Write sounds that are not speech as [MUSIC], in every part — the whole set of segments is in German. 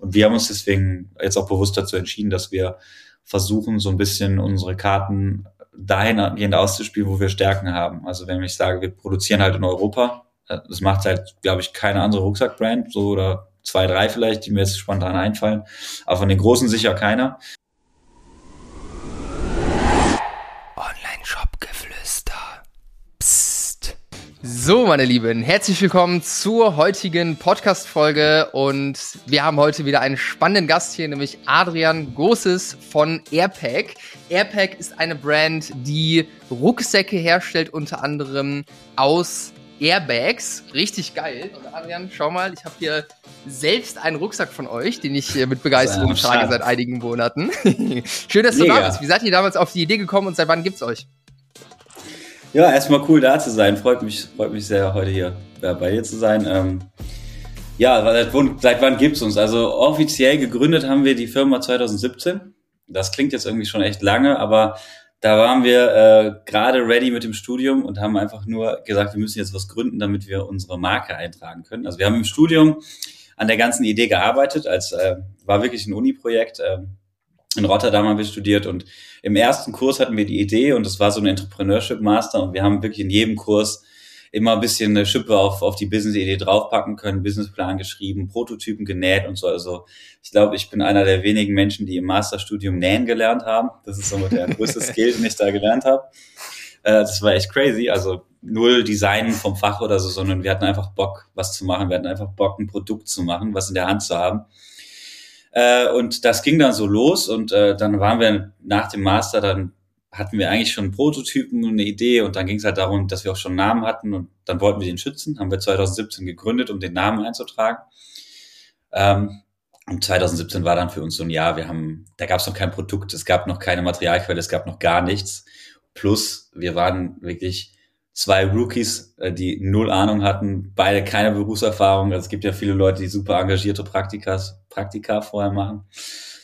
Und wir haben uns deswegen jetzt auch bewusst dazu entschieden, dass wir versuchen, so ein bisschen unsere Karten dahingehend auszuspielen, wo wir Stärken haben. Also wenn ich sage, wir produzieren halt in Europa, äh, das macht halt, glaube ich, keine andere Rucksackbrand, so oder zwei, drei vielleicht, die mir jetzt spontan einfallen. Aber von den großen sicher keiner. So, meine Lieben, herzlich willkommen zur heutigen Podcast-Folge und wir haben heute wieder einen spannenden Gast hier, nämlich Adrian Gosses von Airpack. Airpack ist eine Brand, die Rucksäcke herstellt, unter anderem aus Airbags. Richtig geil. Und Adrian, schau mal, ich habe hier selbst einen Rucksack von euch, den ich mit Begeisterung trage seit einigen Monaten. [LAUGHS] Schön, dass du Mega. da bist. Wie seid ihr damals auf die Idee gekommen und seit wann gibt's euch? Ja, erstmal cool da zu sein. Freut mich, freut mich sehr, heute hier bei dir zu sein. Ähm, ja, seit, seit wann gibt's uns? Also offiziell gegründet haben wir die Firma 2017. Das klingt jetzt irgendwie schon echt lange, aber da waren wir äh, gerade ready mit dem Studium und haben einfach nur gesagt, wir müssen jetzt was gründen, damit wir unsere Marke eintragen können. Also wir haben im Studium an der ganzen Idee gearbeitet, als äh, war wirklich ein Uni-Projekt. Äh, in Rotterdam haben wir studiert und im ersten Kurs hatten wir die Idee und das war so ein Entrepreneurship Master und wir haben wirklich in jedem Kurs immer ein bisschen eine Schippe auf, auf die Business-Idee draufpacken können, Businessplan geschrieben, Prototypen genäht und so. Also ich glaube, ich bin einer der wenigen Menschen, die im Masterstudium nähen gelernt haben. Das ist so der größte [LAUGHS] Skill, den ich da gelernt habe. Äh, das war echt crazy. Also null Design vom Fach oder so, sondern wir hatten einfach Bock, was zu machen. Wir hatten einfach Bock, ein Produkt zu machen, was in der Hand zu haben. Äh, und das ging dann so los und äh, dann waren wir nach dem Master, dann hatten wir eigentlich schon Prototypen und eine Idee und dann ging es halt darum, dass wir auch schon einen Namen hatten und dann wollten wir den schützen, haben wir 2017 gegründet, um den Namen einzutragen. Ähm, und 2017 war dann für uns so ein Jahr, wir haben, da gab es noch kein Produkt, es gab noch keine Materialquelle, es gab noch gar nichts. Plus, wir waren wirklich zwei Rookies, äh, die null Ahnung hatten, beide keine Berufserfahrung. Also es gibt ja viele Leute, die super engagierte Praktikas, Praktika vorher machen.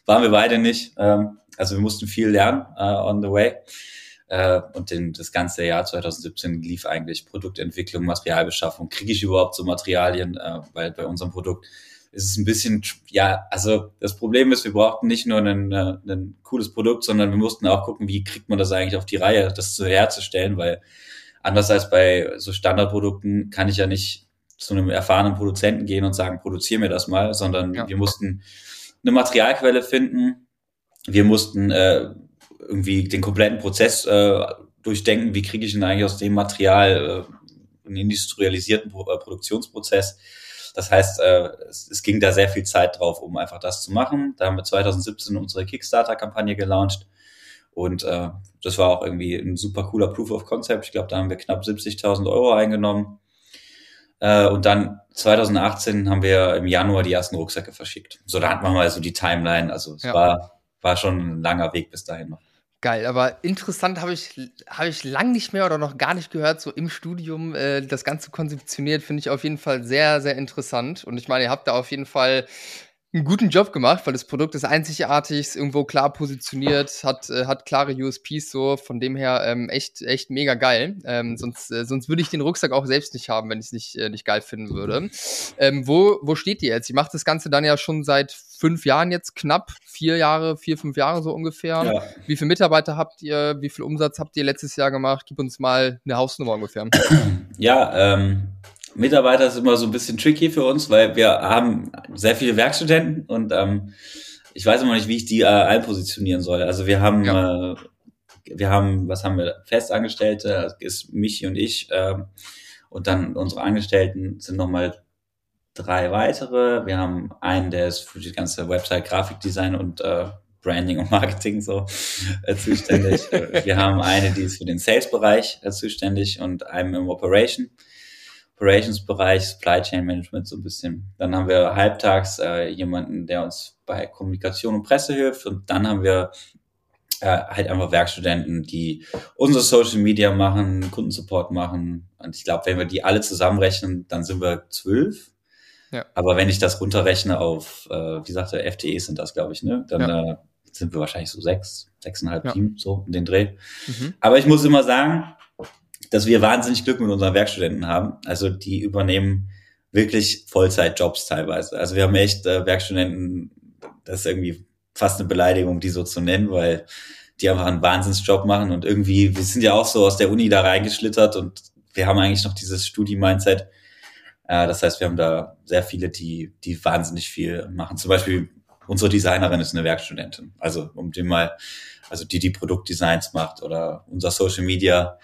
Waren wir beide nicht. Ähm, also wir mussten viel lernen uh, on the way. Uh, und den, das ganze Jahr 2017 lief eigentlich Produktentwicklung, Materialbeschaffung. Kriege ich überhaupt so Materialien? Uh, weil bei unserem Produkt ist es ein bisschen, ja, also das Problem ist, wir brauchten nicht nur ein, ein cooles Produkt, sondern wir mussten auch gucken, wie kriegt man das eigentlich auf die Reihe, das zu herzustellen, weil Anders als bei so Standardprodukten kann ich ja nicht zu einem erfahrenen Produzenten gehen und sagen, produziere mir das mal, sondern ja. wir mussten eine Materialquelle finden. Wir mussten äh, irgendwie den kompletten Prozess äh, durchdenken. Wie kriege ich denn eigentlich aus dem Material äh, einen industrialisierten Pro äh, Produktionsprozess? Das heißt, äh, es, es ging da sehr viel Zeit drauf, um einfach das zu machen. Da haben wir 2017 unsere Kickstarter-Kampagne gelauncht und äh, das war auch irgendwie ein super cooler Proof of Concept. Ich glaube, da haben wir knapp 70.000 Euro eingenommen. Äh, und dann 2018 haben wir im Januar die ersten Rucksäcke verschickt. So, da hatten wir mal so die Timeline. Also es ja. war, war schon ein langer Weg bis dahin noch. Geil, aber interessant habe ich, hab ich lang nicht mehr oder noch gar nicht gehört, so im Studium äh, das Ganze konzeptioniert, finde ich auf jeden Fall sehr, sehr interessant. Und ich meine, ihr habt da auf jeden Fall einen guten Job gemacht, weil das Produkt ist einzigartig, ist irgendwo klar positioniert, hat, äh, hat klare USPs so, von dem her ähm, echt, echt mega geil. Ähm, sonst, äh, sonst würde ich den Rucksack auch selbst nicht haben, wenn ich es nicht, äh, nicht geil finden würde. Ähm, wo, wo steht ihr jetzt? Ihr macht das Ganze dann ja schon seit fünf Jahren jetzt knapp, vier Jahre, vier, fünf Jahre so ungefähr. Ja. Wie viele Mitarbeiter habt ihr? Wie viel Umsatz habt ihr letztes Jahr gemacht? Gib uns mal eine Hausnummer ungefähr. Ja, ähm, Mitarbeiter ist immer so ein bisschen tricky für uns, weil wir haben sehr viele Werkstudenten und ähm, ich weiß immer nicht, wie ich die äh, einpositionieren soll. Also wir haben, ja. äh, wir haben, was haben wir? Festangestellte, das ist Michi und ich. Äh, und dann unsere Angestellten sind nochmal drei weitere. Wir haben einen, der ist für die ganze Website Grafikdesign und äh, Branding und Marketing so äh, zuständig. [LAUGHS] wir haben eine, die ist für den Sales-Bereich äh, zuständig und einen im Operation. Operations-Bereich, Supply Chain Management so ein bisschen. Dann haben wir halbtags äh, jemanden, der uns bei Kommunikation und Presse hilft und dann haben wir äh, halt einfach Werkstudenten, die unsere Social Media machen, Kundensupport machen. Und ich glaube, wenn wir die alle zusammenrechnen, dann sind wir zwölf. Ja. Aber wenn ich das runterrechne auf, äh, wie sagte FTE sind das, glaube ich, ne? Dann ja. äh, sind wir wahrscheinlich so sechs, sechseinhalb ja. Team, so in den Dreh. Mhm. Aber ich muss immer sagen, dass wir wahnsinnig Glück mit unseren Werkstudenten haben. Also die übernehmen wirklich Vollzeitjobs teilweise. Also wir haben echt äh, Werkstudenten, das ist irgendwie fast eine Beleidigung, die so zu nennen, weil die einfach einen Wahnsinnsjob machen und irgendwie, wir sind ja auch so aus der Uni da reingeschlittert und wir haben eigentlich noch dieses Studi-Mindset. Äh, das heißt, wir haben da sehr viele, die, die wahnsinnig viel machen. Zum Beispiel unsere Designerin ist eine Werkstudentin. Also um den mal, also die, die Produktdesigns macht oder unser Social Media.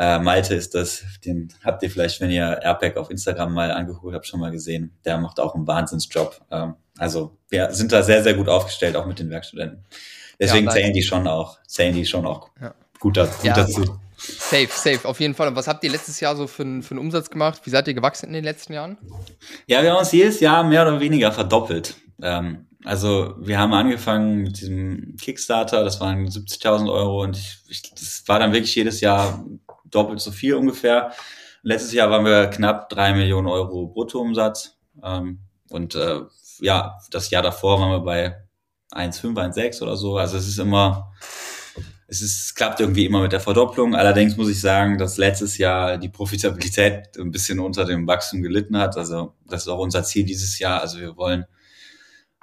Äh, Malte ist das, den habt ihr vielleicht, wenn ihr Airpack auf Instagram mal angeguckt habt, schon mal gesehen. Der macht auch einen Wahnsinnsjob. Ähm, also wir sind da sehr, sehr gut aufgestellt, auch mit den Werkstudenten. Deswegen ja, zählen die schon auch, zählen die schon auch ja. gut, gut ja. dazu. Safe, safe, auf jeden Fall. Und was habt ihr letztes Jahr so für, für einen Umsatz gemacht? Wie seid ihr gewachsen in den letzten Jahren? Ja, wir haben uns jedes Jahr mehr oder weniger verdoppelt. Ähm, also wir haben angefangen mit diesem Kickstarter, das waren 70.000 Euro und ich, ich, das war dann wirklich jedes Jahr doppelt so viel ungefähr. Letztes Jahr waren wir knapp drei Millionen Euro Bruttoumsatz ähm, und äh, ja, das Jahr davor waren wir bei 1,5, 1,6 oder so. Also es ist immer, es ist, klappt irgendwie immer mit der Verdopplung. Allerdings muss ich sagen, dass letztes Jahr die Profitabilität ein bisschen unter dem Wachstum gelitten hat. Also das ist auch unser Ziel dieses Jahr. Also wir wollen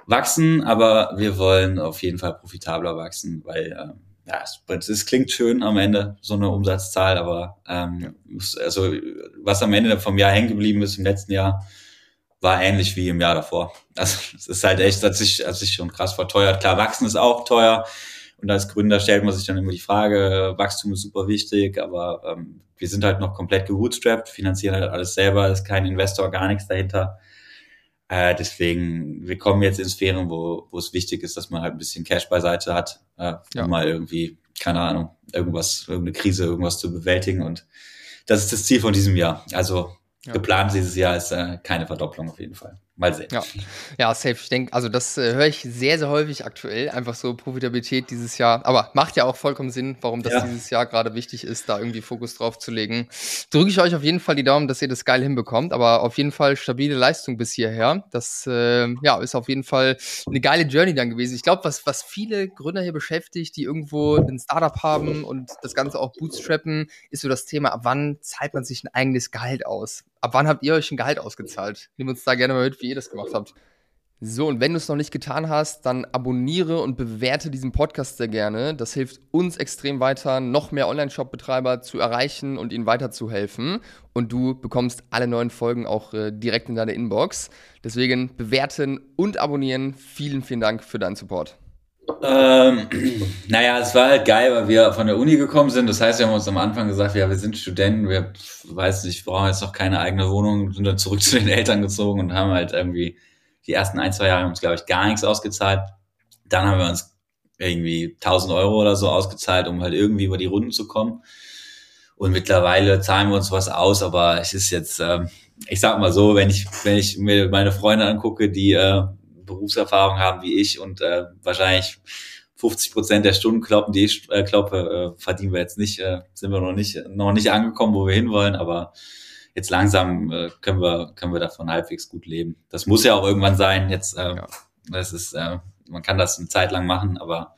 wachsen, aber wir wollen auf jeden Fall profitabler wachsen, weil äh, ja, es, klingt schön am Ende, so eine Umsatzzahl, aber ähm, also was am Ende vom Jahr hängen geblieben ist im letzten Jahr, war ähnlich wie im Jahr davor. Also es ist halt echt, hat sich, hat sich schon krass verteuert. Klar, wachsen ist auch teuer. Und als Gründer stellt man sich dann immer die Frage, Wachstum ist super wichtig, aber ähm, wir sind halt noch komplett gebootstrapped, finanzieren halt alles selber, ist kein Investor, gar nichts dahinter. Äh, deswegen, wir kommen jetzt in Sphären, wo, wo es wichtig ist, dass man halt ein bisschen Cash beiseite hat, äh, ja. um mal irgendwie, keine Ahnung, irgendwas, irgendeine Krise, irgendwas zu bewältigen. Und das ist das Ziel von diesem Jahr. Also ja. geplant dieses Jahr ist äh, keine Verdopplung auf jeden Fall. Mal sehen. Ja, ja safe. Ich denke, also das äh, höre ich sehr, sehr häufig aktuell. Einfach so Profitabilität dieses Jahr. Aber macht ja auch vollkommen Sinn, warum das ja. dieses Jahr gerade wichtig ist, da irgendwie Fokus drauf zu legen. Drücke ich euch auf jeden Fall die Daumen, dass ihr das geil hinbekommt. Aber auf jeden Fall stabile Leistung bis hierher. Das äh, ja, ist auf jeden Fall eine geile Journey dann gewesen. Ich glaube, was, was viele Gründer hier beschäftigt, die irgendwo ein Startup haben und das Ganze auch bootstrappen, ist so das Thema, ab wann zahlt man sich ein eigenes Gehalt aus? Ab wann habt ihr euch ein Gehalt ausgezahlt? Nehmt uns da gerne mal mit, wie ihr das gemacht habt. So, und wenn du es noch nicht getan hast, dann abonniere und bewerte diesen Podcast sehr gerne. Das hilft uns extrem weiter, noch mehr Online-Shop-Betreiber zu erreichen und ihnen weiterzuhelfen. Und du bekommst alle neuen Folgen auch äh, direkt in deine Inbox. Deswegen bewerten und abonnieren. Vielen, vielen Dank für deinen Support. Ähm, [CLEARS THROAT] naja, es war halt geil, weil wir von der Uni gekommen sind. Das heißt, wir haben uns am Anfang gesagt, ja, wir sind Studenten, wir weiß nicht, brauchen jetzt noch keine eigene Wohnung, sind dann zurück [LAUGHS] zu den Eltern gezogen und haben halt irgendwie die ersten ein, zwei Jahre uns, glaube ich, gar nichts ausgezahlt. Dann haben wir uns irgendwie 1000 Euro oder so ausgezahlt, um halt irgendwie über die Runden zu kommen. Und mittlerweile zahlen wir uns was aus, aber es ist jetzt, ähm, ich sag mal so, wenn ich, wenn ich mir meine Freunde angucke, die äh, Berufserfahrung haben wie ich und äh, wahrscheinlich 50 Prozent der Stunden kloppen, die ich äh, kloppe, äh, verdienen wir jetzt nicht, äh, sind wir noch nicht, noch nicht angekommen, wo wir hinwollen, aber jetzt langsam äh, können wir, können wir davon halbwegs gut leben. Das muss ja auch irgendwann sein. Jetzt, äh, ja. das ist, äh, man kann das eine Zeit lang machen, aber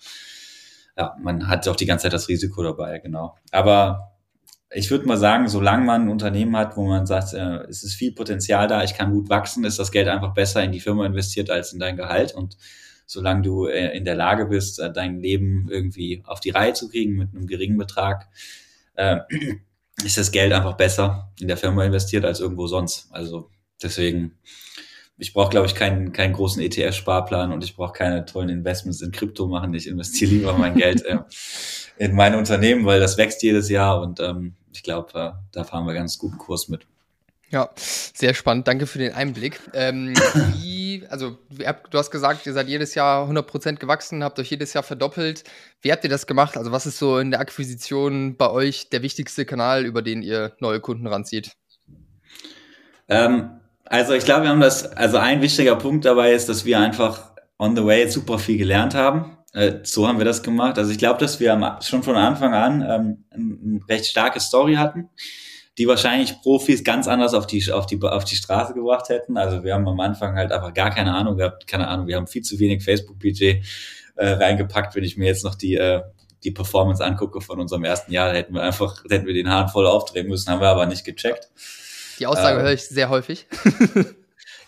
ja, man hat auch die ganze Zeit das Risiko dabei, genau. Aber ich würde mal sagen, solange man ein Unternehmen hat, wo man sagt, äh, es ist viel Potenzial da, ich kann gut wachsen, ist das Geld einfach besser in die Firma investiert als in dein Gehalt. Und solange du äh, in der Lage bist, äh, dein Leben irgendwie auf die Reihe zu kriegen mit einem geringen Betrag, äh, [CLEARS THROAT] ist das Geld einfach besser in der Firma investiert als irgendwo sonst. Also deswegen, ich brauche, glaube ich, keinen, keinen großen ETF-Sparplan und ich brauche keine tollen Investments in Krypto machen. Ich investiere lieber mein Geld äh, in mein Unternehmen, weil das wächst jedes Jahr und ähm, ich glaube, äh, da fahren wir ganz guten Kurs mit. Ja, sehr spannend. Danke für den Einblick. Ähm, [COUGHS] wie, also, du hast gesagt, ihr seid jedes Jahr 100% gewachsen, habt euch jedes Jahr verdoppelt. Wie habt ihr das gemacht? Also, was ist so in der Akquisition bei euch der wichtigste Kanal, über den ihr neue Kunden ranzieht? Ähm, also, ich glaube, wir haben das, also ein wichtiger Punkt dabei ist, dass wir einfach on the way super viel gelernt haben. Äh, so haben wir das gemacht. Also ich glaube, dass wir schon von Anfang an ähm, eine recht starke Story hatten, die wahrscheinlich Profis ganz anders auf die, auf, die, auf die Straße gebracht hätten. Also wir haben am Anfang halt einfach gar keine Ahnung gehabt, keine Ahnung, wir haben viel zu wenig Facebook-Budget äh, reingepackt, wenn ich mir jetzt noch die, äh, die Performance angucke von unserem ersten Jahr, hätten wir einfach, hätten wir den Hahn voll aufdrehen müssen, haben wir aber nicht gecheckt. Die Aussage äh, höre ich sehr häufig. [LAUGHS]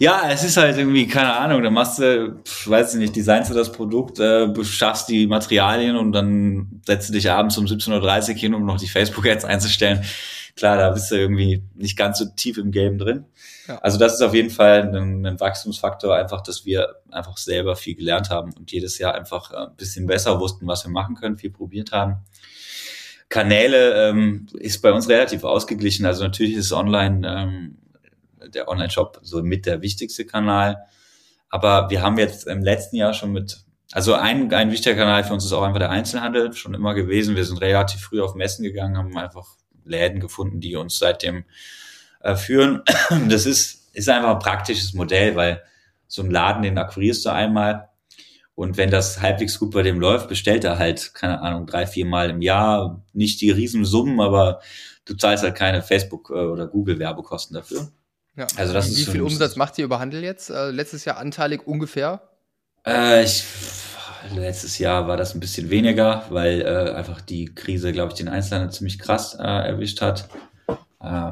Ja, es ist halt irgendwie, keine Ahnung, da machst du, weiß ich nicht, designst du das Produkt, äh, beschaffst die Materialien und dann setzt du dich abends um 17.30 Uhr hin, um noch die Facebook-Ads einzustellen. Klar, da bist du irgendwie nicht ganz so tief im Game drin. Ja. Also das ist auf jeden Fall ein, ein, Wachstumsfaktor, einfach, dass wir einfach selber viel gelernt haben und jedes Jahr einfach ein bisschen besser wussten, was wir machen können, viel probiert haben. Kanäle ähm, ist bei uns relativ ausgeglichen. Also natürlich ist online ähm, der Online-Shop so mit der wichtigste Kanal. Aber wir haben jetzt im letzten Jahr schon mit, also ein, ein wichtiger Kanal für uns ist auch einfach der Einzelhandel, schon immer gewesen. Wir sind relativ früh auf Messen gegangen, haben einfach Läden gefunden, die uns seitdem äh, führen. [CLEARS THROAT] Das ist, ist einfach ein praktisches Modell, weil so ein Laden, den akquirierst du einmal. Und wenn das halbwegs gut bei dem läuft, bestellt er halt, keine Ahnung, drei, vier Mal im Jahr. Nicht die Riesensummen, aber du zahlst halt keine Facebook- äh, oder Google-Werbekosten dafür. Ja. Also das Wie ist viel Umsatz macht ihr über Handel jetzt? Äh, letztes Jahr anteilig ungefähr? Äh, ich, letztes Jahr war das ein bisschen weniger, weil äh, einfach die Krise, glaube ich, den Einzelhandel ziemlich krass äh, erwischt hat. Äh,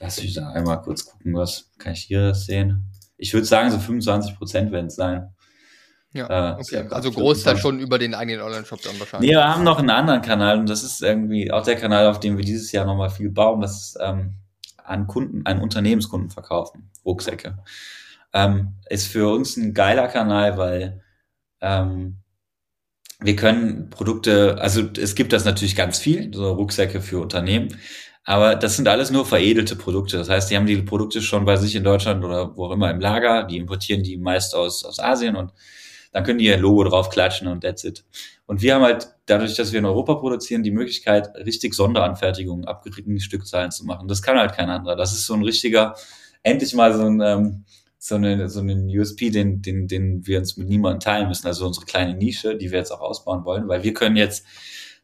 lass mich da einmal kurz gucken, was kann ich hier sehen? Ich würde sagen, so 25 Prozent werden es sein. Ja, äh, okay. Also Großteil schon über den eigenen Online-Shop dann wahrscheinlich. Nee, wir haben noch einen anderen Kanal und das ist irgendwie auch der Kanal, auf dem wir dieses Jahr nochmal viel bauen. Das ist ähm, an Kunden, an Unternehmenskunden verkaufen, Rucksäcke. Ähm, ist für uns ein geiler Kanal, weil ähm, wir können Produkte, also es gibt das natürlich ganz viel, so Rucksäcke für Unternehmen, aber das sind alles nur veredelte Produkte. Das heißt, die haben die Produkte schon bei sich in Deutschland oder wo auch immer im Lager, die importieren die meist aus, aus Asien und dann können die ihr Logo drauf klatschen und that's it. Und wir haben halt dadurch, dass wir in Europa produzieren, die Möglichkeit, richtig Sonderanfertigungen, abgerichteten Stückzahlen zu machen. Das kann halt kein anderer. Das ist so ein richtiger, endlich mal so ein, ähm, so eine, so einen USP, den, den, den wir uns mit niemandem teilen müssen. Also unsere kleine Nische, die wir jetzt auch ausbauen wollen, weil wir können jetzt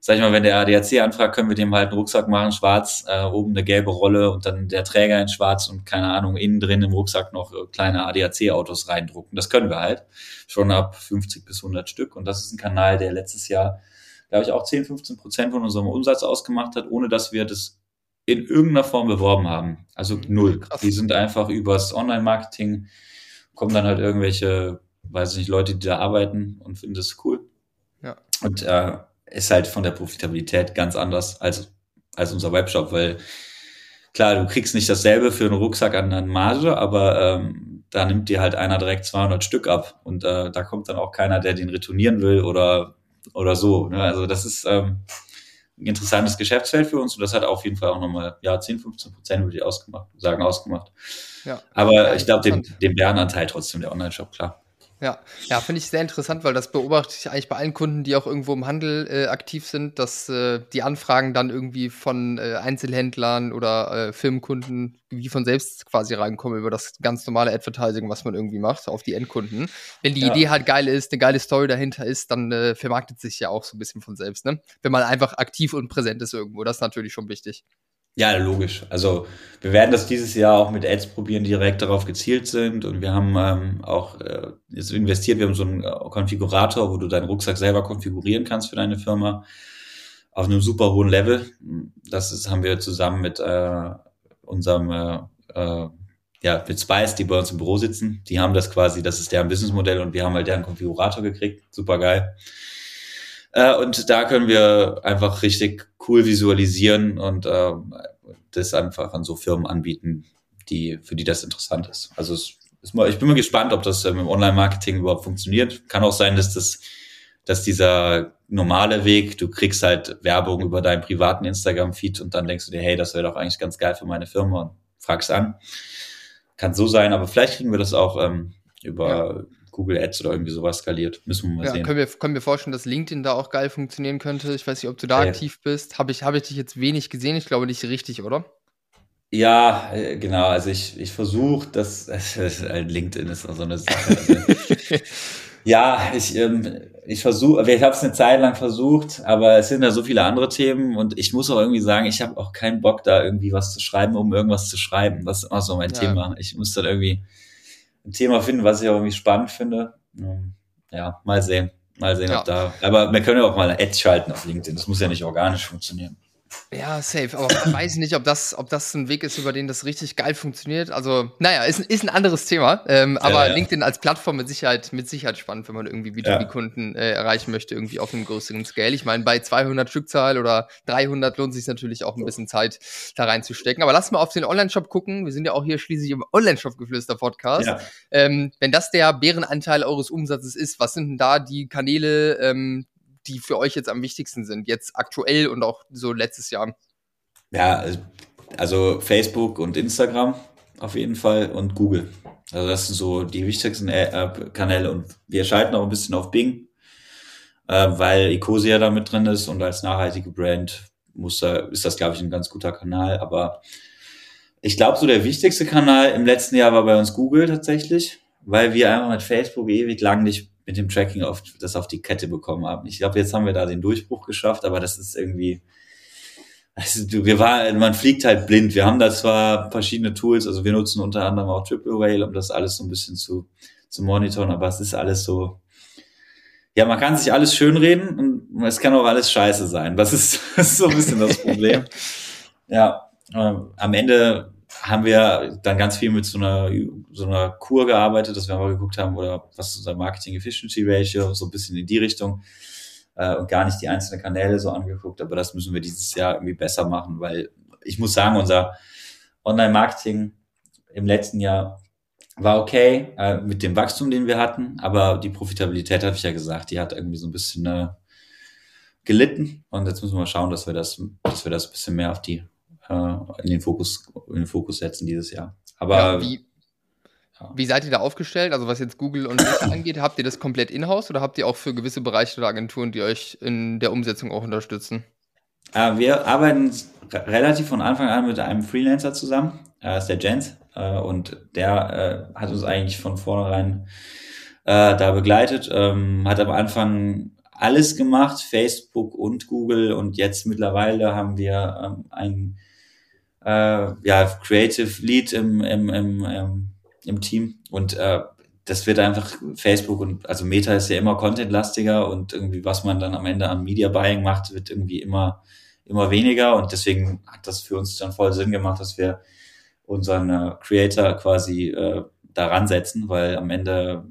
sag ich mal, wenn der ADAC anfragt, können wir dem halt einen Rucksack machen, schwarz, äh, oben eine gelbe Rolle und dann der Träger in schwarz und keine Ahnung, innen drin im Rucksack noch äh, kleine ADAC-Autos reindrucken. Das können wir halt schon ab 50 bis 100 Stück und das ist ein Kanal, der letztes Jahr, glaube ich, auch 10, 15 Prozent von unserem Umsatz ausgemacht hat, ohne dass wir das in irgendeiner Form beworben haben. Also mhm. null. Krass. Die sind einfach übers Online-Marketing, kommen dann halt irgendwelche, weiß ich nicht, Leute, die da arbeiten und finden das cool. Ja. Und äh, ist halt von der Profitabilität ganz anders als, als unser Webshop, weil klar, du kriegst nicht dasselbe für einen Rucksack an einer Marge, aber ähm, da nimmt dir halt einer direkt 200 Stück ab und äh, da kommt dann auch keiner, der den retournieren will oder, oder so. Ne? Also das ist ähm, ein interessantes Geschäftsfeld für uns und das hat auf jeden Fall auch nochmal, ja, 10, 15 Prozent würde ich ausgemacht, sagen, ausgemacht. Ja. Aber ich glaube, den, den Bärenanteil trotzdem der Online-Shop, klar. Ja, ja, finde ich sehr interessant, weil das beobachte ich eigentlich bei allen Kunden, die auch irgendwo im Handel äh, aktiv sind, dass äh, die Anfragen dann irgendwie von äh, Einzelhändlern oder äh, Firmenkunden wie von selbst quasi reinkommen über das ganz normale Advertising, was man irgendwie macht, auf die Endkunden. Wenn die ja. Idee halt geil ist, eine geile Story dahinter ist, dann äh, vermarktet sich ja auch so ein bisschen von selbst, ne? Wenn man einfach aktiv und präsent ist irgendwo, das ist natürlich schon wichtig. Ja, logisch. Also wir werden das dieses Jahr auch mit Ads probieren, die direkt darauf gezielt sind. Und wir haben ähm, auch äh, jetzt investiert, wir haben so einen äh, Konfigurator, wo du deinen Rucksack selber konfigurieren kannst für deine Firma auf einem super hohen Level. Das ist, haben wir zusammen mit äh, unserem äh, äh, ja, mit Spice, die bei uns im Büro sitzen. Die haben das quasi, das ist deren Businessmodell und wir haben halt deren Konfigurator gekriegt. Super geil. Äh, und da können wir einfach richtig cool visualisieren und äh, das einfach an so Firmen anbieten, die, für die das interessant ist. Also es ist ich bin mal gespannt, ob das ähm, im Online-Marketing überhaupt funktioniert. Kann auch sein, dass das, dass dieser normale Weg, du kriegst halt Werbung über deinen privaten Instagram-Feed und dann denkst du dir, hey, das wäre doch eigentlich ganz geil für meine Firma und fragst an. Kann so sein, aber vielleicht kriegen wir das auch ähm, über ja. Google Ads oder irgendwie sowas skaliert. Müssen wir mal ja, sehen. Können wir, können wir vorstellen, dass LinkedIn da auch geil funktionieren könnte. Ich weiß nicht, ob du da ja. aktiv bist. Habe ich, hab ich dich jetzt wenig gesehen. Ich glaube nicht richtig, oder? Ja, äh, genau. Also ich, ich versuche, dass [LAUGHS] LinkedIn ist so eine Sache. Also, [LAUGHS] ja, ich, ähm, ich versuche, ich habe es eine Zeit lang versucht, aber es sind ja so viele andere Themen und ich muss auch irgendwie sagen, ich habe auch keinen Bock, da irgendwie was zu schreiben, um irgendwas zu schreiben. Das ist immer so mein ja. Thema. Ich muss dann irgendwie ein Thema finden, was ich auch irgendwie spannend finde. Ja, mal sehen. Mal sehen, ja. ob da. Aber wir können ja auch mal Ads schalten auf LinkedIn. Das muss ja nicht organisch funktionieren. Ja, safe. Aber ich weiß nicht, ob das, ob das ein Weg ist, über den das richtig geil funktioniert. Also, naja, ist, ist ein anderes Thema. Ähm, ja, aber ja. LinkedIn als Plattform mit Sicherheit, mit Sicherheit spannend, wenn man irgendwie B2B-Kunden äh, erreichen möchte, irgendwie auf einem größeren Scale. Ich meine, bei 200 Stückzahl oder 300 lohnt sich natürlich auch ein bisschen Zeit da reinzustecken. Aber lass mal auf den Online-Shop gucken. Wir sind ja auch hier schließlich im Online-Shop-Geflüster-Podcast. Ja. Ähm, wenn das der Bärenanteil eures Umsatzes ist, was sind denn da die Kanäle, ähm, die für euch jetzt am wichtigsten sind, jetzt aktuell und auch so letztes Jahr? Ja, also Facebook und Instagram auf jeden Fall und Google. Also das sind so die wichtigsten äh, Kanäle und wir schalten auch ein bisschen auf Bing, äh, weil Ecosia da mit drin ist und als nachhaltige Brand muss da, ist das, glaube ich, ein ganz guter Kanal. Aber ich glaube, so der wichtigste Kanal im letzten Jahr war bei uns Google tatsächlich, weil wir einfach mit Facebook ewig lang nicht mit dem Tracking auf, das auf die Kette bekommen haben. Ich glaube, jetzt haben wir da den Durchbruch geschafft, aber das ist irgendwie, also wir war, man fliegt halt blind. Wir haben da zwar verschiedene Tools, also wir nutzen unter anderem auch Triple Whale, um das alles so ein bisschen zu, zu monitoren, aber es ist alles so, ja, man kann sich alles schönreden und es kann auch alles scheiße sein. Das ist, [LAUGHS] das ist so ein bisschen das Problem. [LAUGHS] ja, äh, am Ende haben wir dann ganz viel mit so einer, so einer Kur gearbeitet, dass wir mal geguckt haben, oder was ist unser Marketing Efficiency Ratio, so ein bisschen in die Richtung äh, und gar nicht die einzelnen Kanäle so angeguckt, aber das müssen wir dieses Jahr irgendwie besser machen, weil ich muss sagen, unser Online-Marketing im letzten Jahr war okay äh, mit dem Wachstum, den wir hatten, aber die Profitabilität, habe ich ja gesagt, die hat irgendwie so ein bisschen äh, gelitten. Und jetzt müssen wir mal schauen, dass wir das, dass wir das ein bisschen mehr auf die äh, in den Fokus, in den Fokus setzen dieses Jahr. Aber ja, wie, ja. wie seid ihr da aufgestellt? Also was jetzt Google und Meta [COUGHS] angeht, habt ihr das komplett in-house oder habt ihr auch für gewisse Bereiche oder Agenturen, die euch in der Umsetzung auch unterstützen? Äh, wir arbeiten relativ von Anfang an mit einem Freelancer zusammen. Das ist der Jens. Äh, und der hat uns eigentlich von vornherein da begleitet, ähm, hat am Anfang alles gemacht, Facebook und Google und jetzt mittlerweile haben wir ähm, ein äh, ja, Creative Lead im, im, im, im, im Team. Und äh, das wird einfach Facebook und also Meta ist ja immer contentlastiger und irgendwie was man dann am Ende an Media Buying macht, wird irgendwie immer immer weniger. Und deswegen hat das für uns dann voll Sinn gemacht, dass wir unseren äh, Creator quasi äh, daran setzen, weil am Ende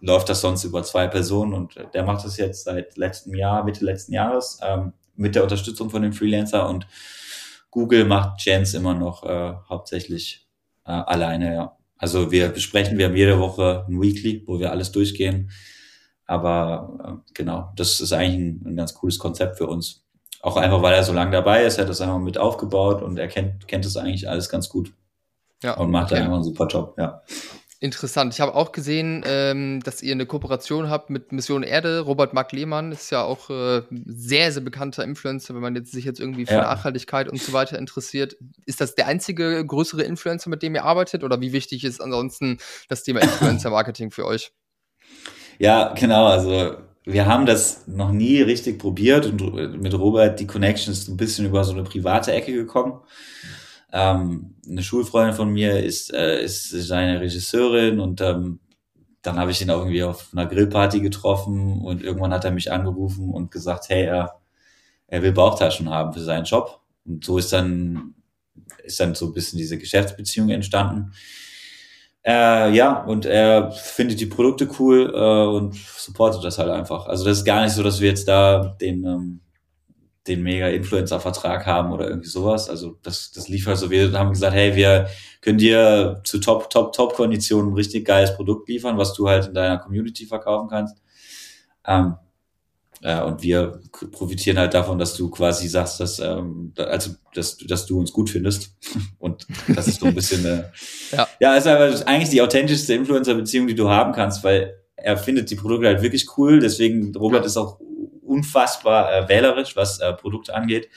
läuft das sonst über zwei Personen und der macht das jetzt seit letztem Jahr, Mitte letzten Jahres ähm, mit der Unterstützung von dem Freelancer und Google macht Jens immer noch äh, hauptsächlich äh, alleine, ja. Also wir besprechen, wir haben jede Woche ein Weekly, wo wir alles durchgehen. Aber äh, genau, das ist eigentlich ein, ein ganz cooles Konzept für uns. Auch einfach, weil er so lange dabei ist, er hat das einfach mit aufgebaut und er kennt, kennt das eigentlich alles ganz gut. Ja. Und macht okay. da einfach einen super Job, ja. Interessant. Ich habe auch gesehen, ähm, dass ihr eine Kooperation habt mit Mission Erde. Robert Mark Lehmann ist ja auch äh, sehr, sehr bekannter Influencer, wenn man jetzt sich jetzt irgendwie für ja. Nachhaltigkeit und so weiter interessiert. Ist das der einzige größere Influencer, mit dem ihr arbeitet? Oder wie wichtig ist ansonsten das Thema Influencer-Marketing für euch? Ja, genau. Also wir haben das noch nie richtig probiert und mit Robert die Connection ist ein bisschen über so eine private Ecke gekommen. Ähm, eine Schulfreundin von mir ist, äh, ist seine Regisseurin und ähm, dann habe ich ihn auch irgendwie auf einer Grillparty getroffen und irgendwann hat er mich angerufen und gesagt, hey, er, er will Bauchtaschen haben für seinen Job. Und so ist dann, ist dann so ein bisschen diese Geschäftsbeziehung entstanden. Äh, ja, und er findet die Produkte cool äh, und supportet das halt einfach. Also das ist gar nicht so, dass wir jetzt da den, ähm, den Mega-Influencer-Vertrag haben oder irgendwie sowas. Also das, das lief halt so. Wir haben gesagt, hey, wir können dir zu Top, Top, Top-Konditionen ein richtig geiles Produkt liefern, was du halt in deiner Community verkaufen kannst. Ähm, ja, und wir profitieren halt davon, dass du quasi sagst, dass, ähm, also, dass, dass du uns gut findest. [LAUGHS] Und das ist so ein bisschen eine, [LAUGHS] ja. ja, ist aber eigentlich die authentischste Influencer-Beziehung, die du haben kannst, weil er findet die Produkte halt wirklich cool. Deswegen, Robert ist auch unfassbar äh, wählerisch, was äh, Produkte angeht.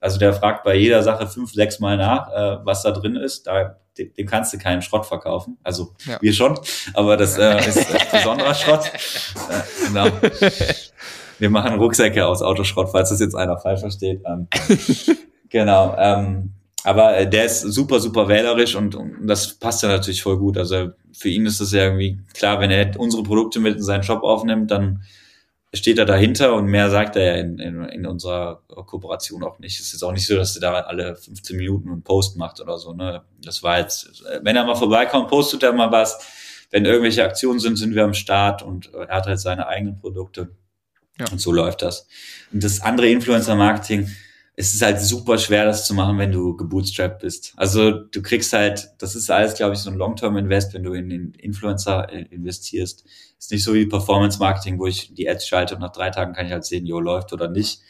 Also der fragt bei jeder Sache fünf, sechs Mal nach, äh, was da drin ist. Da, dem, dem kannst du keinen Schrott verkaufen. Also ja. wir schon, aber das äh, [LAUGHS] ist äh, besonderer Schrott. Äh, genau. Wir machen Rucksäcke aus Autoschrott, falls das jetzt einer falsch versteht. Ähm, [LAUGHS] genau. Ähm, aber äh, der ist super, super wählerisch und, und das passt ja natürlich voll gut. Also für ihn ist das ja irgendwie klar, wenn er unsere Produkte mit in seinen Shop aufnimmt, dann steht er dahinter und mehr sagt er ja in, in, in unserer Kooperation auch nicht. Es ist auch nicht so, dass er da alle 15 Minuten einen Post macht oder so. Ne? Das war jetzt, wenn er mal vorbeikommt, postet er mal was. Wenn irgendwelche Aktionen sind, sind wir am Start und er hat halt seine eigenen Produkte. Ja. Und so läuft das. Und das andere Influencer-Marketing, es ist halt super schwer, das zu machen, wenn du gebootstrapped bist. Also du kriegst halt, das ist alles, glaube ich, so ein Long-Term-Invest, wenn du in den Influencer investierst. Ist nicht so wie Performance-Marketing, wo ich die Ads schalte und nach drei Tagen kann ich halt sehen, jo, läuft oder nicht.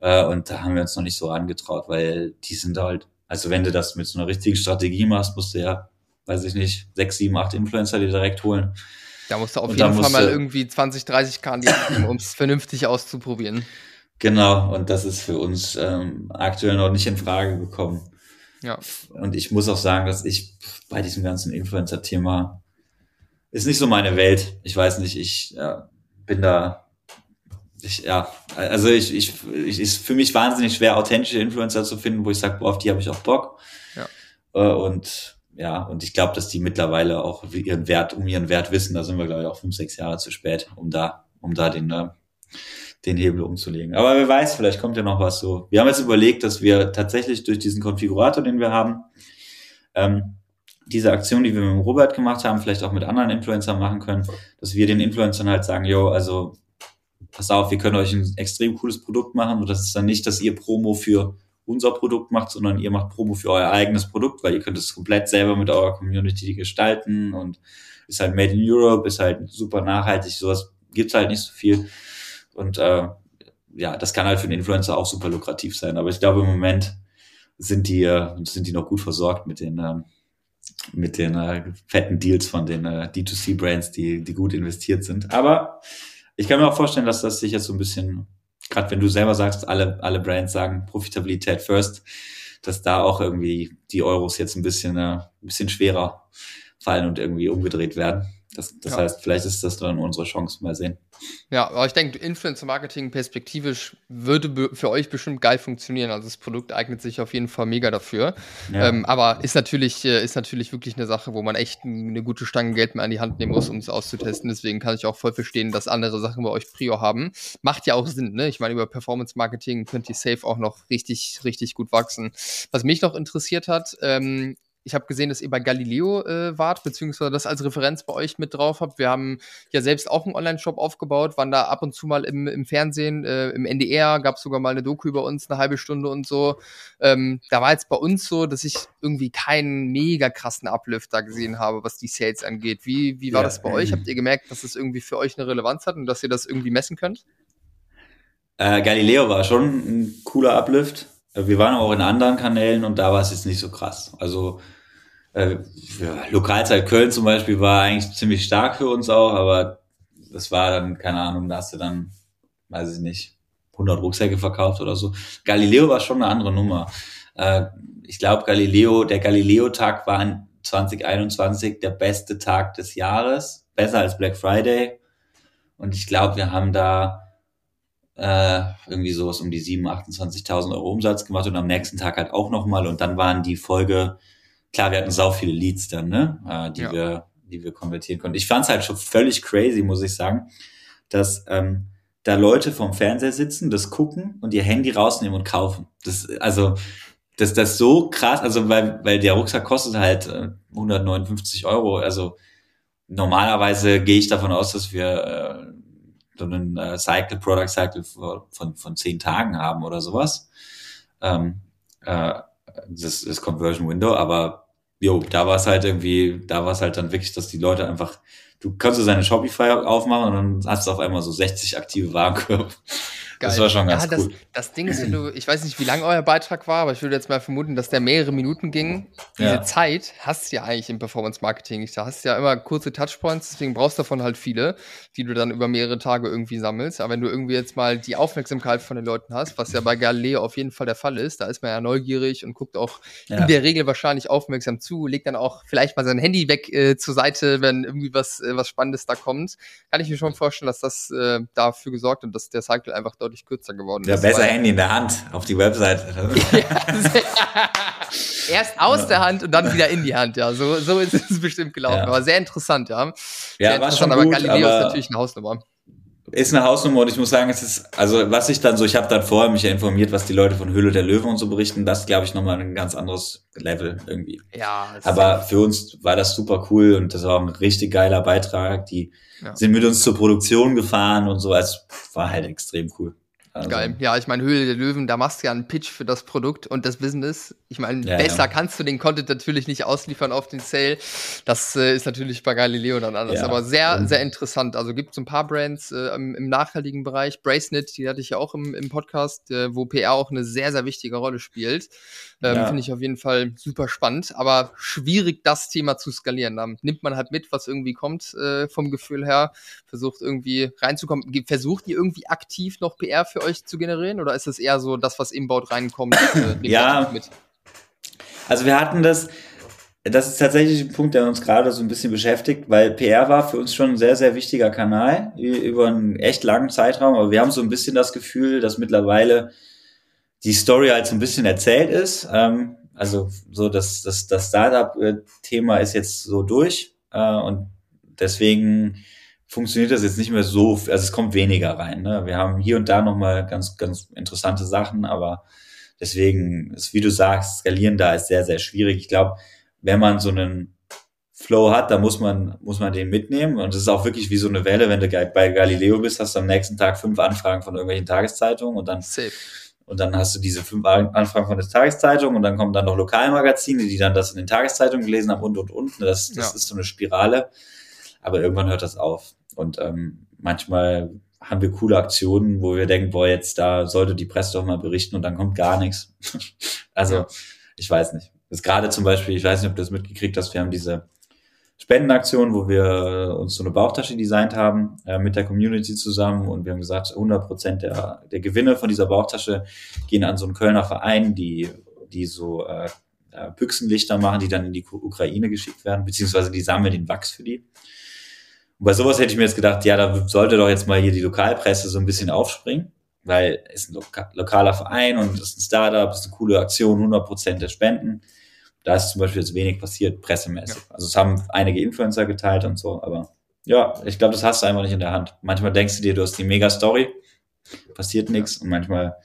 Äh, und da haben wir uns noch nicht so angetraut, weil die sind halt, also wenn du das mit so einer richtigen Strategie machst, musst du ja, weiß ich nicht, sechs, sieben, acht Influencer dir direkt holen. Da musst du auf und jeden Fall mal irgendwie 20, 30 Kandidaten, [COUGHS] um es vernünftig auszuprobieren. Genau, und das ist für uns ähm, aktuell noch nicht in Frage gekommen. Ja. Und ich muss auch sagen, dass ich bei diesem ganzen Influencer-Thema ist nicht so meine Welt. Ich weiß nicht, ich ja, bin da, ich, ja, also ich, ich, ich ist für mich wahnsinnig schwer, authentische Influencer zu finden, wo ich sage, boah, auf die habe ich auch Bock. Ja. Äh, und ja, und ich glaube, dass die mittlerweile auch ihren Wert, um ihren Wert wissen, da sind wir, glaube ich, auch fünf, sechs Jahre zu spät, um da, um da den äh, den Hebel umzulegen. Aber wer weiß, vielleicht kommt ja noch was so. Wir haben jetzt überlegt, dass wir tatsächlich durch diesen Konfigurator, den wir haben, ähm, diese Aktion, die wir mit Robert gemacht haben, vielleicht auch mit anderen Influencern machen können, dass wir den Influencern halt sagen, yo, also pass auf, wir können euch ein extrem cooles Produkt machen und das ist dann nicht, dass ihr Promo für unser Produkt macht, sondern ihr macht Promo für euer eigenes Produkt, weil ihr könnt es komplett selber mit eurer Community gestalten und ist halt made in Europe, ist halt super nachhaltig, sowas gibt's halt nicht so viel. Und äh, ja, das kann halt für den Influencer auch super lukrativ sein. Aber ich glaube, im Moment sind die, äh, sind die noch gut versorgt mit den, äh, mit den äh, fetten Deals von den äh, D2C-Brands, die, die gut investiert sind. Aber ich kann mir auch vorstellen, dass das sich jetzt so ein bisschen, gerade wenn du selber sagst, alle, alle Brands sagen Profitabilität first, dass da auch irgendwie die Euros jetzt ein bisschen, äh, ein bisschen schwerer fallen und irgendwie umgedreht werden. Das, das ja. heißt, vielleicht ist das dann unsere Chance, mal sehen. Ja, aber ich denke, Influencer-Marketing perspektivisch würde für euch bestimmt geil funktionieren. Also das Produkt eignet sich auf jeden Fall mega dafür. Ja. Ähm, aber ist natürlich, äh, ist natürlich wirklich eine Sache, wo man echt eine gute Stange Geld mehr an die Hand nehmen muss, um es auszutesten. Deswegen kann ich auch voll verstehen, dass andere Sachen bei euch Prio haben. Macht ja auch Sinn, ne? Ich meine, über Performance-Marketing könnt ihr safe auch noch richtig, richtig gut wachsen. Was mich noch interessiert hat, ähm, ich habe gesehen, dass ihr bei Galileo äh, wart, beziehungsweise das als Referenz bei euch mit drauf habt. Wir haben ja selbst auch einen Online-Shop aufgebaut, waren da ab und zu mal im, im Fernsehen, äh, im NDR, gab es sogar mal eine Doku über uns, eine halbe Stunde und so. Ähm, da war jetzt bei uns so, dass ich irgendwie keinen mega krassen Uplift da gesehen habe, was die Sales angeht. Wie, wie war ja, das bei ähm, euch? Habt ihr gemerkt, dass es das irgendwie für euch eine Relevanz hat und dass ihr das irgendwie messen könnt? Äh, Galileo war schon ein cooler Uplift. Wir waren auch in anderen Kanälen und da war es jetzt nicht so krass. Also äh, Lokalzeit Köln zum Beispiel war eigentlich ziemlich stark für uns auch, aber das war dann, keine Ahnung, da hast du dann, weiß ich nicht, 100 Rucksäcke verkauft oder so. Galileo war schon eine andere Nummer. Äh, ich glaube, Galileo, der Galileo-Tag war in 2021 der beste Tag des Jahres, besser als Black Friday. Und ich glaube, wir haben da äh, irgendwie sowas um die 7.000, 28.000 Euro Umsatz gemacht und am nächsten Tag halt auch nochmal. Und dann waren die Folge klar, wir hatten sau viele Leads dann, ne, äh, die ja. wir, die wir konvertieren konnten. Ich fand es halt schon völlig crazy, muss ich sagen, dass ähm, da Leute vom Fernseher sitzen, das gucken und ihr Handy rausnehmen und kaufen. Das, also, das, das so krass, also weil, weil der Rucksack kostet halt äh, 159 Euro. Also normalerweise gehe ich davon aus, dass wir äh, so einen äh, Cycle, Product Cycle von, von zehn Tagen haben oder sowas. Ähm, äh, das, das Conversion Window, aber jo, da war es halt irgendwie, da war es halt dann wirklich, dass die Leute einfach, du kannst du seine Shopify aufmachen und dann hast du auf einmal so 60 aktive Warenkörbe. Geil. Das war schon ganz ja, das, cool. Das Ding ist, wenn du, ich weiß nicht, wie lang euer Beitrag war, aber ich würde jetzt mal vermuten, dass der mehrere Minuten ging. Diese ja. Zeit hast du ja eigentlich im Performance Marketing nicht. Da hast du ja immer kurze Touchpoints, deswegen brauchst du davon halt viele, die du dann über mehrere Tage irgendwie sammelst. Aber wenn du irgendwie jetzt mal die Aufmerksamkeit von den Leuten hast, was ja bei Galileo auf jeden Fall der Fall ist, da ist man ja neugierig und guckt auch ja. in der Regel wahrscheinlich aufmerksam zu, legt dann auch vielleicht mal sein Handy weg äh, zur Seite, wenn irgendwie was, äh, was Spannendes da kommt. Kann ich mir schon vorstellen, dass das äh, dafür gesorgt hat, dass der Cycle einfach deutlich kürzer geworden ja, ist. Ja, besser Handy in der Hand auf die Website. [LAUGHS] Erst aus ja. der Hand und dann wieder in die Hand, ja. So, so ist es bestimmt gelaufen. Aber sehr interessant, ja. Ja, war schon gut, aber Galileo ist natürlich eine Hausnummer. Ist eine Hausnummer und ich muss sagen, es ist, also was ich dann so, ich habe dann vorher mich ja informiert, was die Leute von Höhle der Löwen und so berichten, das glaube ich nochmal ein ganz anderes Level irgendwie. Ja. Aber für uns war das super cool und das war auch ein richtig geiler Beitrag. Die ja. sind mit uns zur Produktion gefahren und so, es war halt extrem cool. Also. Geil. Ja, ich meine, Höhle der Löwen, da machst du ja einen Pitch für das Produkt und das Business. Ich meine, ja, besser ja. kannst du den Content natürlich nicht ausliefern auf den Sale. Das äh, ist natürlich bei Galileo dann anders. Ja. Aber sehr, sehr interessant. Also gibt es ein paar Brands äh, im, im, nachhaltigen Bereich. Bracenet, die hatte ich ja auch im, im Podcast, äh, wo PR auch eine sehr, sehr wichtige Rolle spielt. Ähm, Finde ich auf jeden Fall super spannend, aber schwierig, das Thema zu skalieren. Da nimmt man halt mit, was irgendwie kommt äh, vom Gefühl her, versucht irgendwie reinzukommen. Versucht ihr irgendwie aktiv noch PR für euch zu generieren oder ist es eher so das, was inbound reinkommt? Äh, [LAUGHS] ja, mit? also wir hatten das, das ist tatsächlich ein Punkt, der uns gerade so ein bisschen beschäftigt, weil PR war für uns schon ein sehr, sehr wichtiger Kanal über einen echt langen Zeitraum, aber wir haben so ein bisschen das Gefühl, dass mittlerweile die Story halt so ein bisschen erzählt ist. Ähm, also so das, das, das Startup-Thema ist jetzt so durch äh, und deswegen funktioniert das jetzt nicht mehr so, also es kommt weniger rein. Ne? Wir haben hier und da nochmal ganz, ganz interessante Sachen, aber deswegen ist, wie du sagst, skalieren da ist sehr, sehr schwierig. Ich glaube, wenn man so einen Flow hat, da muss man, muss man den mitnehmen. Und es ist auch wirklich wie so eine Welle, wenn du bei Galileo bist, hast du am nächsten Tag fünf Anfragen von irgendwelchen Tageszeitungen und dann Safe. Und dann hast du diese fünf Anfragen von der Tageszeitung und dann kommen dann noch Lokalmagazine, die dann das in den Tageszeitungen gelesen haben und und und. Das, das ja. ist so eine Spirale. Aber irgendwann hört das auf. Und ähm, manchmal haben wir coole Aktionen, wo wir denken, boah, jetzt da sollte die Presse doch mal berichten und dann kommt gar nichts. [LAUGHS] also, ja. ich weiß nicht. Das ist gerade zum Beispiel, ich weiß nicht, ob du das mitgekriegt hast, wir haben diese Spendenaktion, wo wir uns so eine Bauchtasche designt haben äh, mit der Community zusammen und wir haben gesagt, 100 Prozent der, der Gewinne von dieser Bauchtasche gehen an so einen Kölner Verein, die, die so äh, Büchsenlichter machen, die dann in die Ukraine geschickt werden, beziehungsweise die sammeln den Wachs für die. Und bei sowas hätte ich mir jetzt gedacht, ja, da sollte doch jetzt mal hier die Lokalpresse so ein bisschen aufspringen, weil es ist ein loka lokaler Verein und es ist ein Startup, es ist eine coole Aktion, 100 Prozent der Spenden da ist zum Beispiel jetzt wenig passiert, pressemäßig. Ja. Also es haben einige Influencer geteilt und so, aber ja, ich glaube, das hast du einfach nicht in der Hand. Manchmal denkst du dir, du hast die mega Story, passiert nichts und manchmal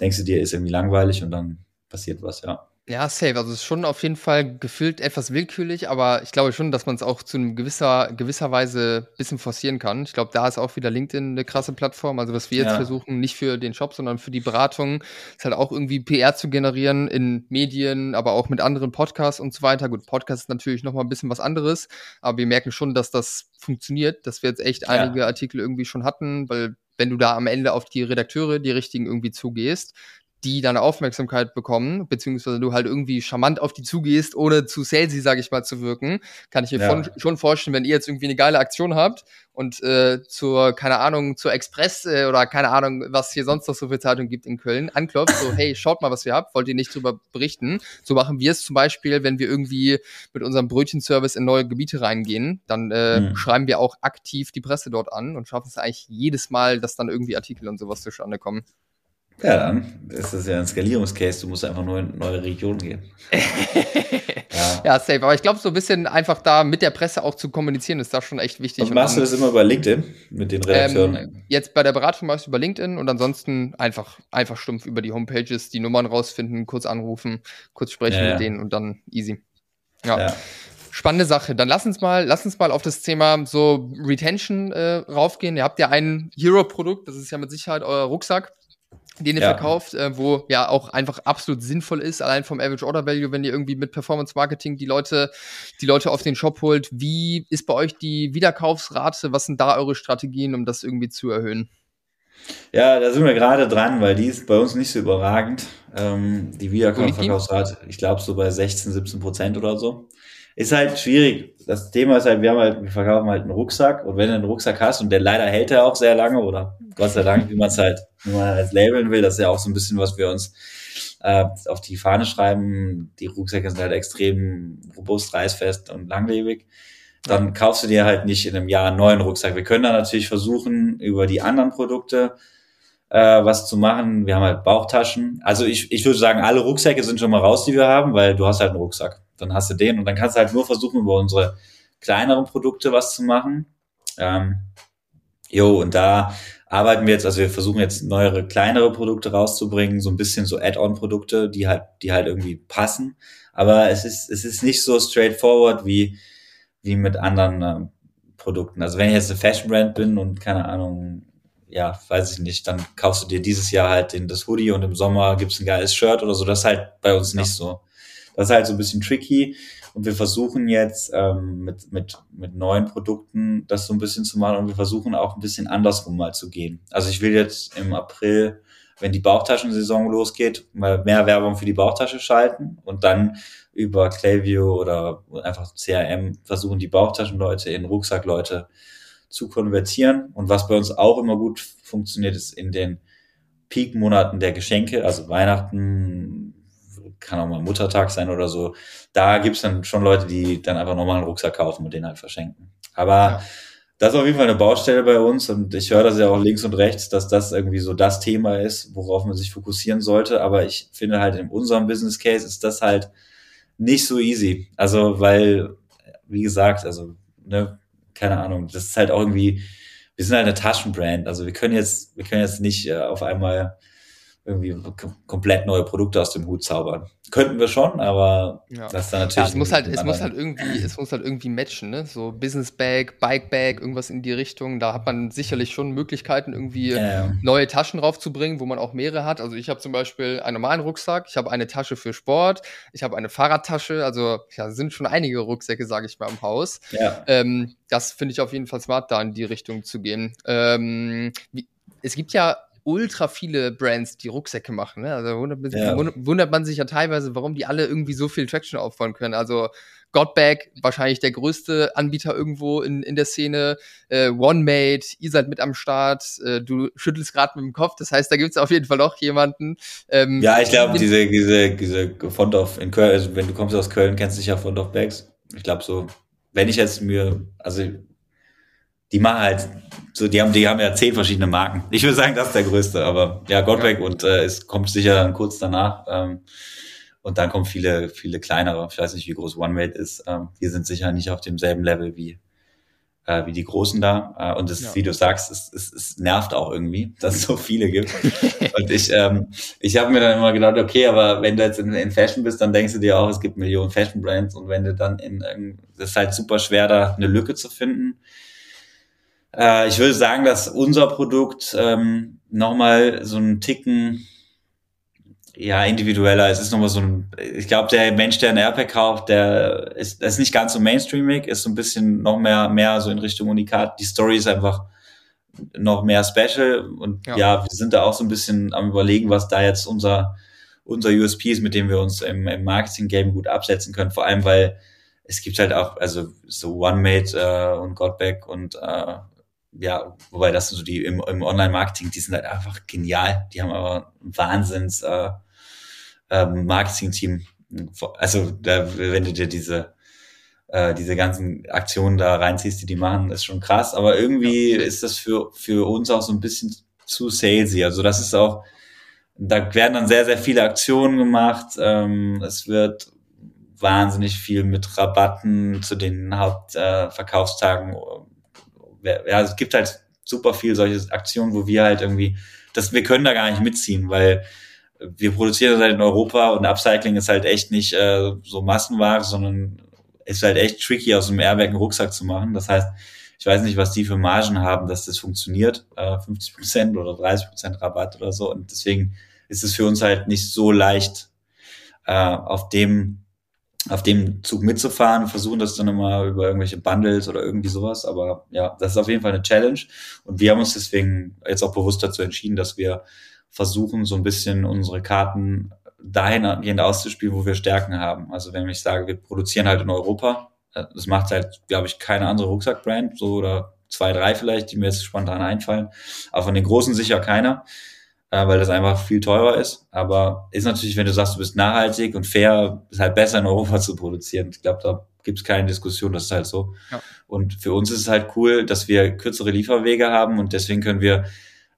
denkst du dir, ist irgendwie langweilig und dann passiert was, ja. Ja, safe. Also es ist schon auf jeden Fall gefühlt etwas willkürlich, aber ich glaube schon, dass man es auch zu einem gewisser, gewisser Weise ein bisschen forcieren kann. Ich glaube, da ist auch wieder LinkedIn eine krasse Plattform. Also was wir jetzt ja. versuchen, nicht für den Shop, sondern für die Beratung, ist halt auch irgendwie PR zu generieren in Medien, aber auch mit anderen Podcasts und so weiter. Gut, Podcast ist natürlich nochmal ein bisschen was anderes, aber wir merken schon, dass das funktioniert, dass wir jetzt echt ja. einige Artikel irgendwie schon hatten, weil wenn du da am Ende auf die Redakteure, die richtigen irgendwie zugehst, die dann Aufmerksamkeit bekommen, beziehungsweise du halt irgendwie charmant auf die zugehst, ohne zu salesy, sage ich mal, zu wirken, kann ich mir ja. von, schon vorstellen, wenn ihr jetzt irgendwie eine geile Aktion habt und äh, zur, keine Ahnung, zur Express äh, oder keine Ahnung, was hier sonst noch so für Zeitungen gibt in Köln, anklopft, so, hey, schaut mal, was wir habt, wollt ihr nicht drüber berichten? So machen wir es zum Beispiel, wenn wir irgendwie mit unserem Brötchenservice in neue Gebiete reingehen, dann äh, mhm. schreiben wir auch aktiv die Presse dort an und schaffen es eigentlich jedes Mal, dass dann irgendwie Artikel und sowas zustande kommen. Ja, dann ist das ja ein Skalierungscase. Du musst einfach nur in neue Regionen gehen. [LAUGHS] ja. ja, safe. Aber ich glaube, so ein bisschen einfach da mit der Presse auch zu kommunizieren, ist da schon echt wichtig. Und machst du das immer über LinkedIn mit den Redakteuren? Ähm, jetzt bei der Beratung machst du über LinkedIn und ansonsten einfach, einfach stumpf über die Homepages, die Nummern rausfinden, kurz anrufen, kurz sprechen ja, mit denen und dann easy. ja. ja spannende Sache. Dann lass uns mal, lass uns mal auf das Thema so Retention äh, raufgehen. Ihr habt ja ein Hero-Produkt, das ist ja mit Sicherheit euer Rucksack den ihr ja. verkauft, äh, wo ja auch einfach absolut sinnvoll ist, allein vom Average Order Value, wenn ihr irgendwie mit Performance Marketing die Leute, die Leute auf den Shop holt. Wie ist bei euch die Wiederkaufsrate? Was sind da eure Strategien, um das irgendwie zu erhöhen? Ja, da sind wir gerade dran, weil die ist bei uns nicht so überragend. Ähm, die Wiederkaufsrate, ich glaube so bei 16, 17 Prozent oder so. Ist halt schwierig. Das Thema ist halt, wir haben halt, wir verkaufen halt einen Rucksack und wenn du einen Rucksack hast und der leider hält er auch sehr lange oder Gott sei Dank, wie man es halt, wie man als labeln will, das ist ja auch so ein bisschen, was wir uns äh, auf die Fahne schreiben. Die Rucksäcke sind halt extrem robust, reißfest und langlebig. Dann kaufst du dir halt nicht in einem Jahr einen neuen Rucksack. Wir können dann natürlich versuchen, über die anderen Produkte äh, was zu machen. Wir haben halt Bauchtaschen. Also ich, ich würde sagen, alle Rucksäcke sind schon mal raus, die wir haben, weil du hast halt einen Rucksack. Dann hast du den und dann kannst du halt nur versuchen, über unsere kleineren Produkte was zu machen. Ähm, Jo, und da arbeiten wir jetzt, also wir versuchen jetzt neuere, kleinere Produkte rauszubringen, so ein bisschen so Add-on-Produkte, die halt, die halt irgendwie passen. Aber es ist, es ist nicht so straightforward wie, wie mit anderen äh, Produkten. Also wenn ich jetzt eine Fashion Brand bin und keine Ahnung, ja, weiß ich nicht, dann kaufst du dir dieses Jahr halt den, das Hoodie und im Sommer gibt's ein geiles Shirt oder so. Das ist halt bei uns nicht so. Das ist halt so ein bisschen tricky. Und wir versuchen jetzt ähm, mit, mit, mit neuen Produkten das so ein bisschen zu machen und wir versuchen auch ein bisschen andersrum mal zu gehen. Also ich will jetzt im April, wenn die Bauchtaschensaison losgeht, mal mehr Werbung für die Bauchtasche schalten und dann über Klaviyo oder einfach CRM versuchen, die Bauchtaschenleute in Rucksackleute zu konvertieren. Und was bei uns auch immer gut funktioniert, ist in den Peak-Monaten der Geschenke, also Weihnachten, kann auch mal Muttertag sein oder so. Da gibt's dann schon Leute, die dann einfach nochmal einen Rucksack kaufen und den halt verschenken. Aber ja. das ist auf jeden Fall eine Baustelle bei uns und ich höre das ja auch links und rechts, dass das irgendwie so das Thema ist, worauf man sich fokussieren sollte. Aber ich finde halt in unserem Business Case ist das halt nicht so easy. Also, weil, wie gesagt, also, ne, keine Ahnung, das ist halt auch irgendwie, wir sind halt eine Taschenbrand. Also wir können jetzt, wir können jetzt nicht äh, auf einmal irgendwie komplett neue Produkte aus dem Hut zaubern. Könnten wir schon, aber ja. das ist dann natürlich. Ja, es muss halt, es muss halt irgendwie, es muss halt irgendwie matchen, ne? So Business Bag, Bike Bag, irgendwas in die Richtung. Da hat man sicherlich schon Möglichkeiten, irgendwie ja. neue Taschen raufzubringen, wo man auch mehrere hat. Also ich habe zum Beispiel einen normalen Rucksack, ich habe eine Tasche für Sport, ich habe eine Fahrradtasche. Also ja, sind schon einige Rucksäcke, sage ich mal, im Haus. Ja. Ähm, das finde ich auf jeden Fall smart, da in die Richtung zu gehen. Ähm, wie, es gibt ja ultra viele Brands, die Rucksäcke machen. Ne? Also wundert, ja. wundert, man sich ja teilweise, warum die alle irgendwie so viel Traction aufbauen können. Also Godbag, wahrscheinlich der größte Anbieter irgendwo in, in der Szene. Äh, OneMate, ihr seid mit am Start. Äh, du schüttelst gerade mit dem Kopf. Das heißt, da gibt es auf jeden Fall auch jemanden. Ähm, ja, ich glaube, diese, diese, diese Font of in Köln, also wenn du kommst aus Köln, kennst du sicher Font of Bags. Ich glaube so, wenn ich jetzt mir, also die machen halt so, die haben, die haben ja zehn verschiedene Marken. Ich würde sagen, das ist der größte, aber ja, Godback ja. und äh, es kommt sicher dann kurz danach. Ähm, und dann kommen viele, viele kleinere. Ich weiß nicht, wie groß OneMate ist. Ähm, die sind sicher nicht auf demselben Level wie, äh, wie die Großen da. Äh, und das, ja. wie du sagst, es, es, es nervt auch irgendwie, [LAUGHS] dass es so viele gibt. [LAUGHS] und ich, ähm, ich habe mir dann immer gedacht, okay, aber wenn du jetzt in, in Fashion bist, dann denkst du dir auch, es gibt Millionen Fashion Brands und wenn du dann in, in das ist halt super schwer, da eine Lücke zu finden. Äh, ich würde sagen, dass unser Produkt ähm, nochmal so einen Ticken ja, individueller. Es ist nochmal so ein, ich glaube, der Mensch, der ein Airpack kauft, der ist, der ist nicht ganz so mainstreamig, ist so ein bisschen noch mehr, mehr so in Richtung Unikat. Die Story ist einfach noch mehr special und ja. ja, wir sind da auch so ein bisschen am überlegen, was da jetzt unser, unser USP ist, mit dem wir uns im, im Marketing-Game gut absetzen können. Vor allem, weil es gibt halt auch, also so OneMate äh, und Godback und äh, ja, wobei das so die im, im Online-Marketing, die sind halt einfach genial. Die haben aber ein Wahnsinns äh, äh, Marketing-Team. Also da, wenn du dir diese äh, diese ganzen Aktionen da reinziehst, die die machen, ist schon krass. Aber irgendwie ja. ist das für für uns auch so ein bisschen zu salesy. Also das ist auch, da werden dann sehr sehr viele Aktionen gemacht. Ähm, es wird wahnsinnig viel mit Rabatten zu den Hauptverkaufstagen äh, ja, es gibt halt super viel solche Aktionen, wo wir halt irgendwie, das, wir können da gar nicht mitziehen, weil wir produzieren das halt in Europa und Upcycling ist halt echt nicht äh, so Massenware, sondern ist halt echt tricky, aus einem Airbag einen Rucksack zu machen. Das heißt, ich weiß nicht, was die für Margen haben, dass das funktioniert, äh, 50% oder 30% Rabatt oder so. Und deswegen ist es für uns halt nicht so leicht, äh, auf dem auf dem Zug mitzufahren, versuchen das dann immer über irgendwelche Bundles oder irgendwie sowas. Aber ja, das ist auf jeden Fall eine Challenge. Und wir haben uns deswegen jetzt auch bewusst dazu entschieden, dass wir versuchen, so ein bisschen unsere Karten dahingehend auszuspielen, wo wir Stärken haben. Also wenn ich sage, wir produzieren halt in Europa, äh, das macht halt, glaube ich, keine andere Rucksackbrand, so oder zwei, drei vielleicht, die mir jetzt spontan einfallen. Aber von den großen sicher keiner äh, weil das einfach viel teurer ist. Aber ist natürlich, wenn du sagst, du bist nachhaltig und fair, ist halt besser in Europa [LAUGHS] zu produzieren. Ich glaube, da gibt es keine Diskussion, das ist halt so. Ja. Und für uns ist es halt cool, dass wir kürzere Lieferwege haben und deswegen können wir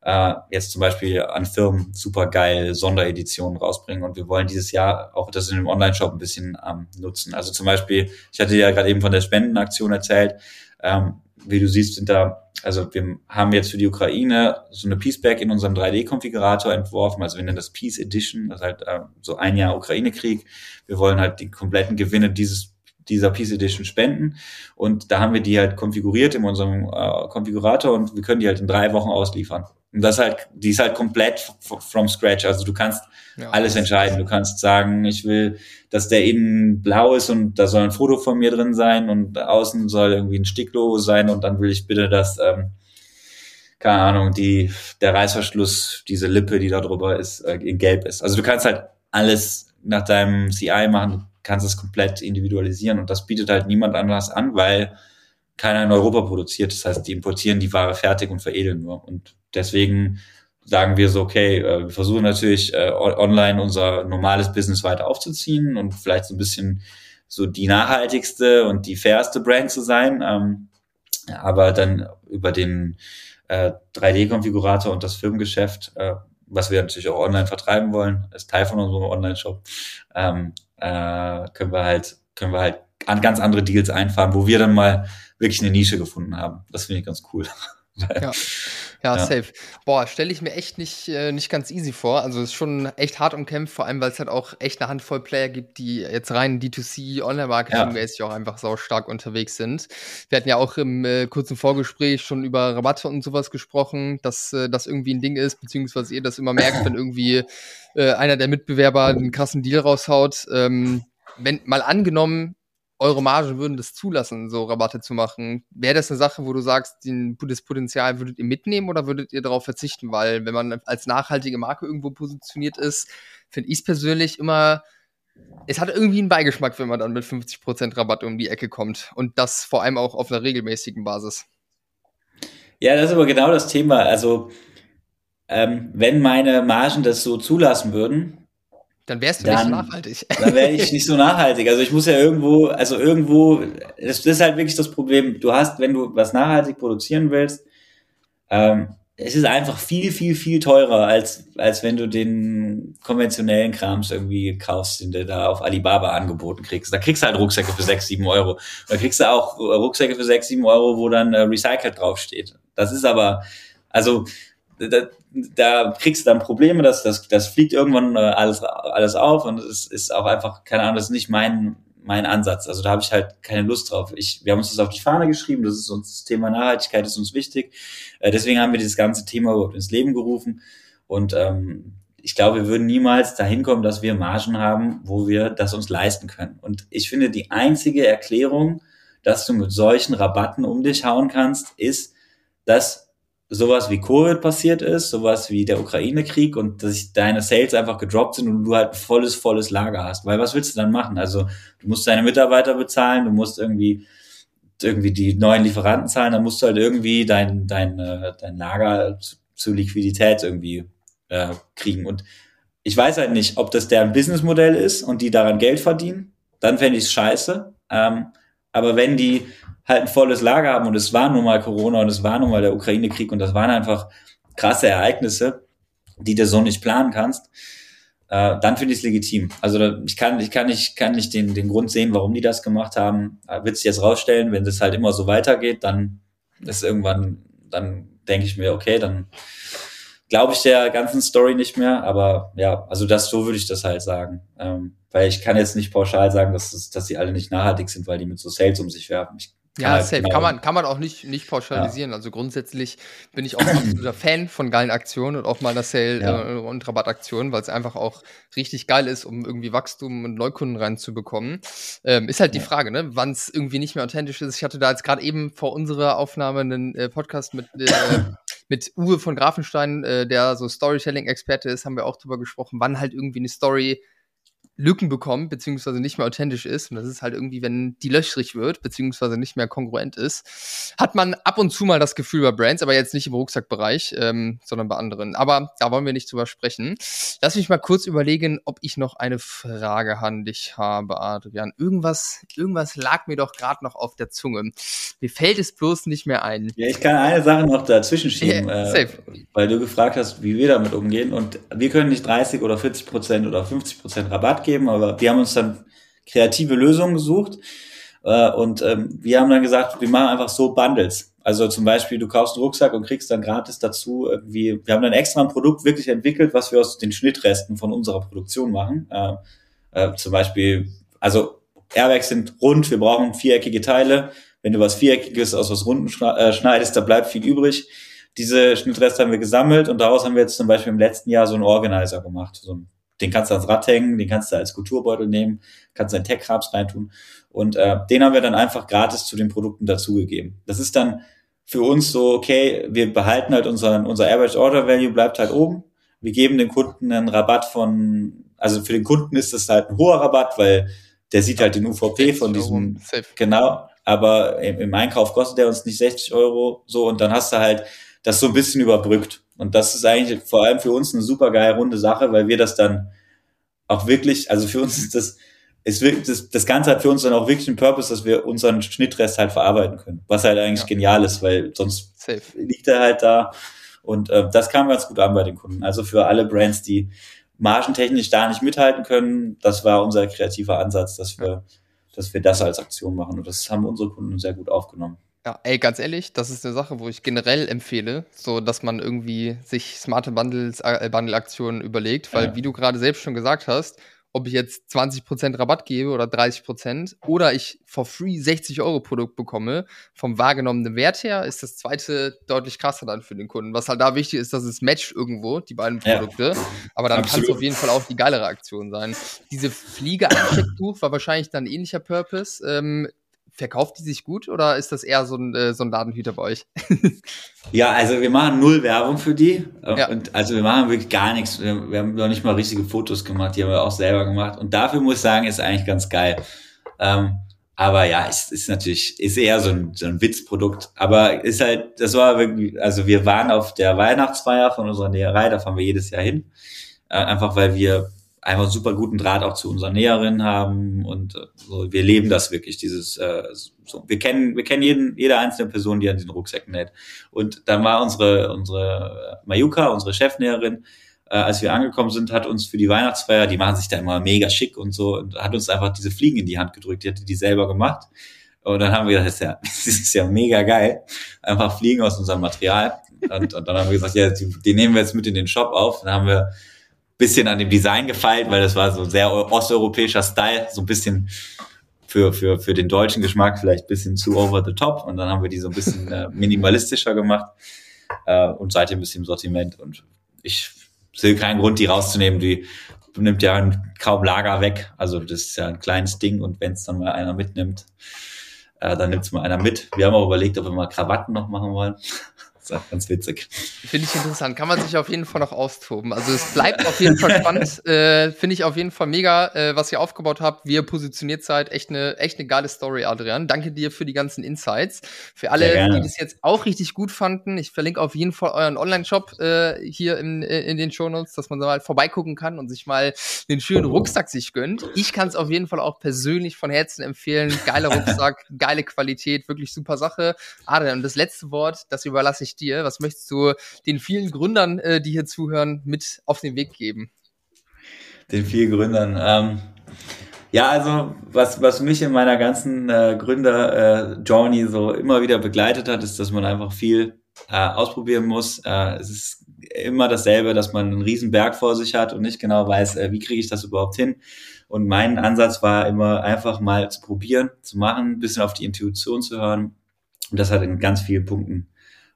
äh, jetzt zum Beispiel an Firmen super geil Sondereditionen rausbringen und wir wollen dieses Jahr auch das in dem Online-Shop ein bisschen ähm, nutzen. Also zum Beispiel, ich hatte ja gerade eben von der Spendenaktion erzählt, ähm, wie du siehst, sind da, also wir haben jetzt für die Ukraine so eine Pieceback in unserem 3D-Konfigurator entworfen. Also wir nennen das Peace Edition, das ist halt äh, so ein Jahr Ukraine-Krieg. Wir wollen halt die kompletten Gewinne dieses dieser Peace Edition spenden. Und da haben wir die halt konfiguriert in unserem äh, Konfigurator und wir können die halt in drei Wochen ausliefern. Und das halt, die ist halt komplett from scratch. Also du kannst ja, alles entscheiden. Du kannst sagen, ich will, dass der innen blau ist und da soll ein Foto von mir drin sein und außen soll irgendwie ein Sticklogo sein und dann will ich bitte, dass, ähm, keine Ahnung, die, der Reißverschluss, diese Lippe, die da drüber ist, äh, in gelb ist. Also du kannst halt alles nach deinem CI machen, du kannst es komplett individualisieren und das bietet halt niemand anders an, weil keiner in Europa produziert. Das heißt, die importieren die Ware fertig und veredeln nur. Und deswegen sagen wir so, okay, äh, wir versuchen natürlich äh, online unser normales Business weiter aufzuziehen und vielleicht so ein bisschen so die nachhaltigste und die fairste Brand zu sein, ähm, aber dann über den äh, 3D-Konfigurator und das Firmengeschäft, äh, was wir natürlich auch online vertreiben wollen, ist Teil von unserem Online-Shop, ähm, äh, können wir halt können wir halt an ganz andere Deals einfahren, wo wir dann mal wirklich eine Nische gefunden haben. Das finde ich ganz cool. ja. [LAUGHS] Ja, ja, safe. Boah, stelle ich mir echt nicht, äh, nicht ganz easy vor. Also es ist schon echt hart umkämpft, vor allem weil es halt auch echt eine Handvoll Player gibt, die jetzt rein D2C, Online-Marketing-mäßig ja. auch einfach sau stark unterwegs sind. Wir hatten ja auch im äh, kurzen Vorgespräch schon über Rabatte und sowas gesprochen, dass äh, das irgendwie ein Ding ist, beziehungsweise ihr das immer merkt, wenn irgendwie äh, einer der Mitbewerber einen krassen Deal raushaut. Ähm, wenn mal angenommen, eure Margen würden das zulassen, so Rabatte zu machen. Wäre das eine Sache, wo du sagst, das Potenzial würdet ihr mitnehmen oder würdet ihr darauf verzichten? Weil wenn man als nachhaltige Marke irgendwo positioniert ist, finde ich es persönlich immer, es hat irgendwie einen Beigeschmack, wenn man dann mit 50% Rabatt um die Ecke kommt. Und das vor allem auch auf einer regelmäßigen Basis. Ja, das ist aber genau das Thema. Also, ähm, wenn meine Margen das so zulassen würden, dann wärst du dann, nicht nachhaltig. [LAUGHS] Dann wäre ich nicht so nachhaltig. Also ich muss ja irgendwo, also irgendwo, das, das, ist halt wirklich das Problem. Du hast, wenn du was nachhaltig produzieren willst, ähm, es ist einfach viel, viel, viel teurer, als, als wenn du den konventionellen Krams irgendwie kaufst, den du da auf Alibaba angeboten kriegst. Da kriegst du halt Rucksäcke für sechs, sieben Euro. Da kriegst du auch Rucksäcke für sechs, sieben Euro, wo dann äh, Recycled draufsteht. Das ist aber, also da, da kriegst du dann Probleme, dass das, das fliegt irgendwann äh, alles, alles auf und es ist auch einfach, keine Ahnung, das ist nicht mein, mein Ansatz. Also da habe ich halt keine Lust drauf. Ich, wir haben uns das auf die Fahne geschrieben, das ist uns das Thema Nachhaltigkeit ist uns wichtig. Äh, deswegen haben wir dieses ganze Thema überhaupt ins Leben gerufen. Und ähm, ich glaube, wir würden niemals dahin kommen, dass wir Margen haben, wo wir das uns leisten können. Und ich finde, die einzige Erklärung, dass du mit solchen Rabatten um dich hauen kannst, ist, dass sowas wie Covid passiert ist, sowas wie der Ukraine-Krieg und dass deine Sales einfach gedroppt sind und du halt ein volles, volles Lager hast. Weil was willst du dann machen? Also du musst deine Mitarbeiter bezahlen, du musst irgendwie irgendwie die neuen Lieferanten zahlen, dann musst du halt irgendwie dein, dein, äh, dein Lager zu, Liquidität irgendwie äh, kriegen. Und ich weiß halt nicht, ob das deren Businessmodell ist und die daran Geld verdienen, dann fände ich es scheiße. Ähm, aber wenn die halt ein volles Lager haben und es war nun mal Corona und es war nun mal der Ukraine-Krieg und das waren einfach krasse Ereignisse, die du so nicht planen kannst, äh, dann finde ich es legitim. Also ich kann, ich kann nicht, kann nicht den, den Grund sehen, warum die das gemacht haben. Äh, Wird sich jetzt rausstellen, wenn das halt immer so weitergeht, dann ist irgendwann, dann denke ich mir, okay, dann glaube ich der ganzen Story nicht mehr. Aber ja, also das, so würde ich das halt sagen. Ähm, weil ich kann jetzt nicht pauschal sagen, dass, dass sie alle nicht nachhaltig sind, weil die mit so Sales um sich werfen. Ich ja, halt safe. Genau. Kann man, kann man auch nicht, nicht pauschalisieren. Ja. Also grundsätzlich bin ich auch absoluter [CLEARS THROAT] Fan von geilen Aktionen und auch mal einer Sale- ja. äh, und Rabattaktionen, weil es einfach auch richtig geil ist, um irgendwie Wachstum und Neukunden reinzubekommen. Ähm, ist halt die Frage, ne, wann es irgendwie nicht mehr authentisch ist. Ich hatte da jetzt gerade eben vor unserer Aufnahme einen äh, Podcast mit, äh, [CLEARS THROAT] mit Uwe von Grafenstein, äh, der so Storytelling-Experte ist, haben wir auch drüber gesprochen, wann halt irgendwie eine Story Lücken bekommt, beziehungsweise nicht mehr authentisch ist. Und das ist halt irgendwie, wenn die löchrig wird, beziehungsweise nicht mehr kongruent ist, hat man ab und zu mal das Gefühl bei Brands, aber jetzt nicht im Rucksackbereich, ähm, sondern bei anderen. Aber da wollen wir nicht drüber sprechen. Lass mich mal kurz überlegen, ob ich noch eine Frage an dich habe, Adrian. Irgendwas, irgendwas lag mir doch gerade noch auf der Zunge. Mir fällt es bloß nicht mehr ein. Ja, ich kann eine Sache noch dazwischen schieben, yeah, äh, weil du gefragt hast, wie wir damit umgehen. Und wir können nicht 30 oder 40 Prozent oder 50 Prozent Rabatt geben, aber wir haben uns dann kreative Lösungen gesucht. Äh, und ähm, wir haben dann gesagt, wir machen einfach so Bundles. Also zum Beispiel, du kaufst einen Rucksack und kriegst dann gratis dazu irgendwie, wir haben dann extra ein Produkt wirklich entwickelt, was wir aus den Schnittresten von unserer Produktion machen. Äh, äh, zum Beispiel, also Airbags sind rund, wir brauchen viereckige Teile. Wenn du was Viereckiges aus was Runden äh, schneidest, da bleibt viel übrig. Diese Schnittreste haben wir gesammelt und daraus haben wir jetzt zum Beispiel im letzten Jahr so einen Organizer gemacht. So ein, den kannst du ans Rad hängen, den kannst du als Kulturbeutel nehmen, kannst deinen Tech-Krabs reintun. Und äh, den haben wir dann einfach gratis zu den Produkten dazugegeben. Das ist dann für uns so, okay, wir behalten halt unseren, unser Average Order Value bleibt halt oben. Wir geben den Kunden einen Rabatt von, also für den Kunden ist das halt ein hoher Rabatt, weil der sieht halt den UVP von diesem, genau, aber im, im Einkauf kostet der uns nicht 60 Euro so und dann hast du halt das so ein bisschen überbrückt. Und das ist eigentlich vor allem für uns eine super geile runde Sache, weil wir das dann auch wirklich, also für uns ist das, ist wirklich, das, das Ganze hat für uns dann auch wirklich einen Purpose, dass wir unseren Schnittrest halt verarbeiten können. Was halt eigentlich ja. genial ist, weil sonst Safe. liegt er halt da. Und äh, das kam ganz gut an bei den Kunden. Also für alle Brands, die margentechnisch da nicht mithalten können, das war unser kreativer Ansatz, dass wir, dass wir das als Aktion machen. Und das haben unsere Kunden sehr gut aufgenommen. Ja, ey, ganz ehrlich, das ist eine Sache, wo ich generell empfehle, so dass man irgendwie sich smarte Bundles, äh, Bundle-Aktionen überlegt, weil ja. wie du gerade selbst schon gesagt hast, ob ich jetzt 20% Rabatt gebe oder 30% oder ich for free 60 Euro Produkt bekomme, vom wahrgenommenen Wert her ist das zweite deutlich krasser dann für den Kunden. Was halt da wichtig ist, dass es matcht irgendwo, die beiden Produkte. Ja, aber dann kann es auf jeden Fall auch die geilere Aktion sein. Diese Fliege-Einstecktuch war wahrscheinlich dann ähnlicher Purpose. Ähm, verkauft die sich gut oder ist das eher so ein, äh, so ein Ladenhüter bei euch? [LAUGHS] ja, also wir machen null Werbung für die. Ja. Und also wir machen wirklich gar nichts. Wir, wir, haben noch nicht mal richtige Fotos gemacht, die haben wir auch selber gemacht. Und dafür muss ich sagen, ist eigentlich ganz geil. Ähm, aber ja, es ist natürlich, ist eher so ein, so ein Witzprodukt. Aber ist halt, das war wirklich, also wir waren auf der Weihnachtsfeier von unserer Näherei, da fahren wir jedes Jahr hin. Äh, einfach weil wir einfach super guten Draht auch zu unseren Näherinnen haben und äh, so, wir leben das wirklich, dieses, äh, so, wir kennen, wir kennen jeden, jede einzelne Person, die an diesen Rucksäcken näht. Und dann war unsere, unsere Mayuka, unsere Chefnäherin, äh, als wir angekommen sind, hat uns für die Weihnachtsfeier, die machen sich da immer mega schick und so, und hat uns einfach diese Fliegen in die Hand gedrückt, die hatte die selber gemacht. Und dann haben wir gesagt, das ist ja, [LAUGHS] das ist ja mega geil. Einfach Fliegen aus unserem Material. Und, und dann haben wir gesagt, ja, die, die nehmen wir jetzt mit in den Shop auf. Dann haben wir bisschen an dem Design gefeilt, weil das war so sehr osteuropäischer Style, so ein bisschen für, für, für den deutschen Geschmack vielleicht bisschen zu over the top. Und dann haben wir die so ein bisschen äh, minimalistischer gemacht äh, und seitdem ist sie im Sortiment. Und ich sehe keinen Grund, die rauszunehmen. Die nimmt ja kaum Lager weg. Also das ist ja ein kleines Ding und wenn es dann mal einer mitnimmt, äh, dann nimmt es mal einer mit. Wir haben auch überlegt, ob wir mal Krawatten noch machen wollen. Ist ganz witzig. Finde ich interessant. Kann man sich auf jeden Fall noch austoben. Also es bleibt auf jeden Fall spannend. [LAUGHS] Äh, Finde ich auf jeden Fall mega, äh, was ihr aufgebaut habt, wie ihr positioniert seid. Echt eine, echt eine geile Story, Adrian. Danke dir für die ganzen Insights. Für alle, die das jetzt auch richtig gut fanden, ich verlinke auf jeden Fall euren Online-Shop äh, hier in, in den Shownotes, dass man da mal vorbeigucken kann und sich mal den schönen Rucksack sich gönnt. Ich kann es auf jeden Fall auch persönlich von Herzen empfehlen. Geiler Rucksack, [LAUGHS] geile Qualität, wirklich super Sache. Adrian, und das letzte Wort, das überlasse ich dir? Was möchtest du den vielen Gründern, äh, die hier zuhören, mit auf den Weg geben? Den vielen Gründern. Ähm, ja, also was, was mich in meiner ganzen äh, Gründer-Journey äh, so immer wieder begleitet hat, ist, dass man einfach viel äh, ausprobieren muss. Äh, es ist immer dasselbe, dass man einen riesen Berg vor sich hat und nicht genau weiß, äh, wie kriege ich das überhaupt hin. Und mein Ansatz war immer einfach mal zu probieren, zu machen, ein bisschen auf die Intuition zu hören. Und das hat in ganz vielen Punkten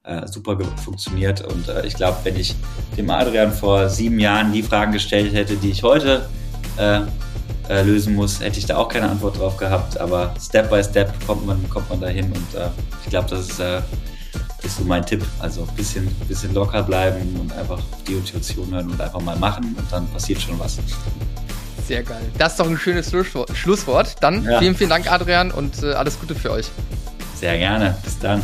äh, super funktioniert. Und äh, ich glaube, wenn ich dem Adrian vor sieben Jahren die Fragen gestellt hätte, die ich heute äh, äh, lösen muss, hätte ich da auch keine Antwort drauf gehabt. Aber Step by Step kommt man, kommt man dahin und äh, ich glaube, das ist, äh, ist so mein Tipp. Also ein bisschen, bisschen locker bleiben und einfach die Intuition hören und einfach mal machen und dann passiert schon was. Sehr geil. Das ist doch ein schönes Schlusswort. Dann ja. vielen, vielen Dank, Adrian, und alles Gute für euch. Sehr gerne. Bis dann.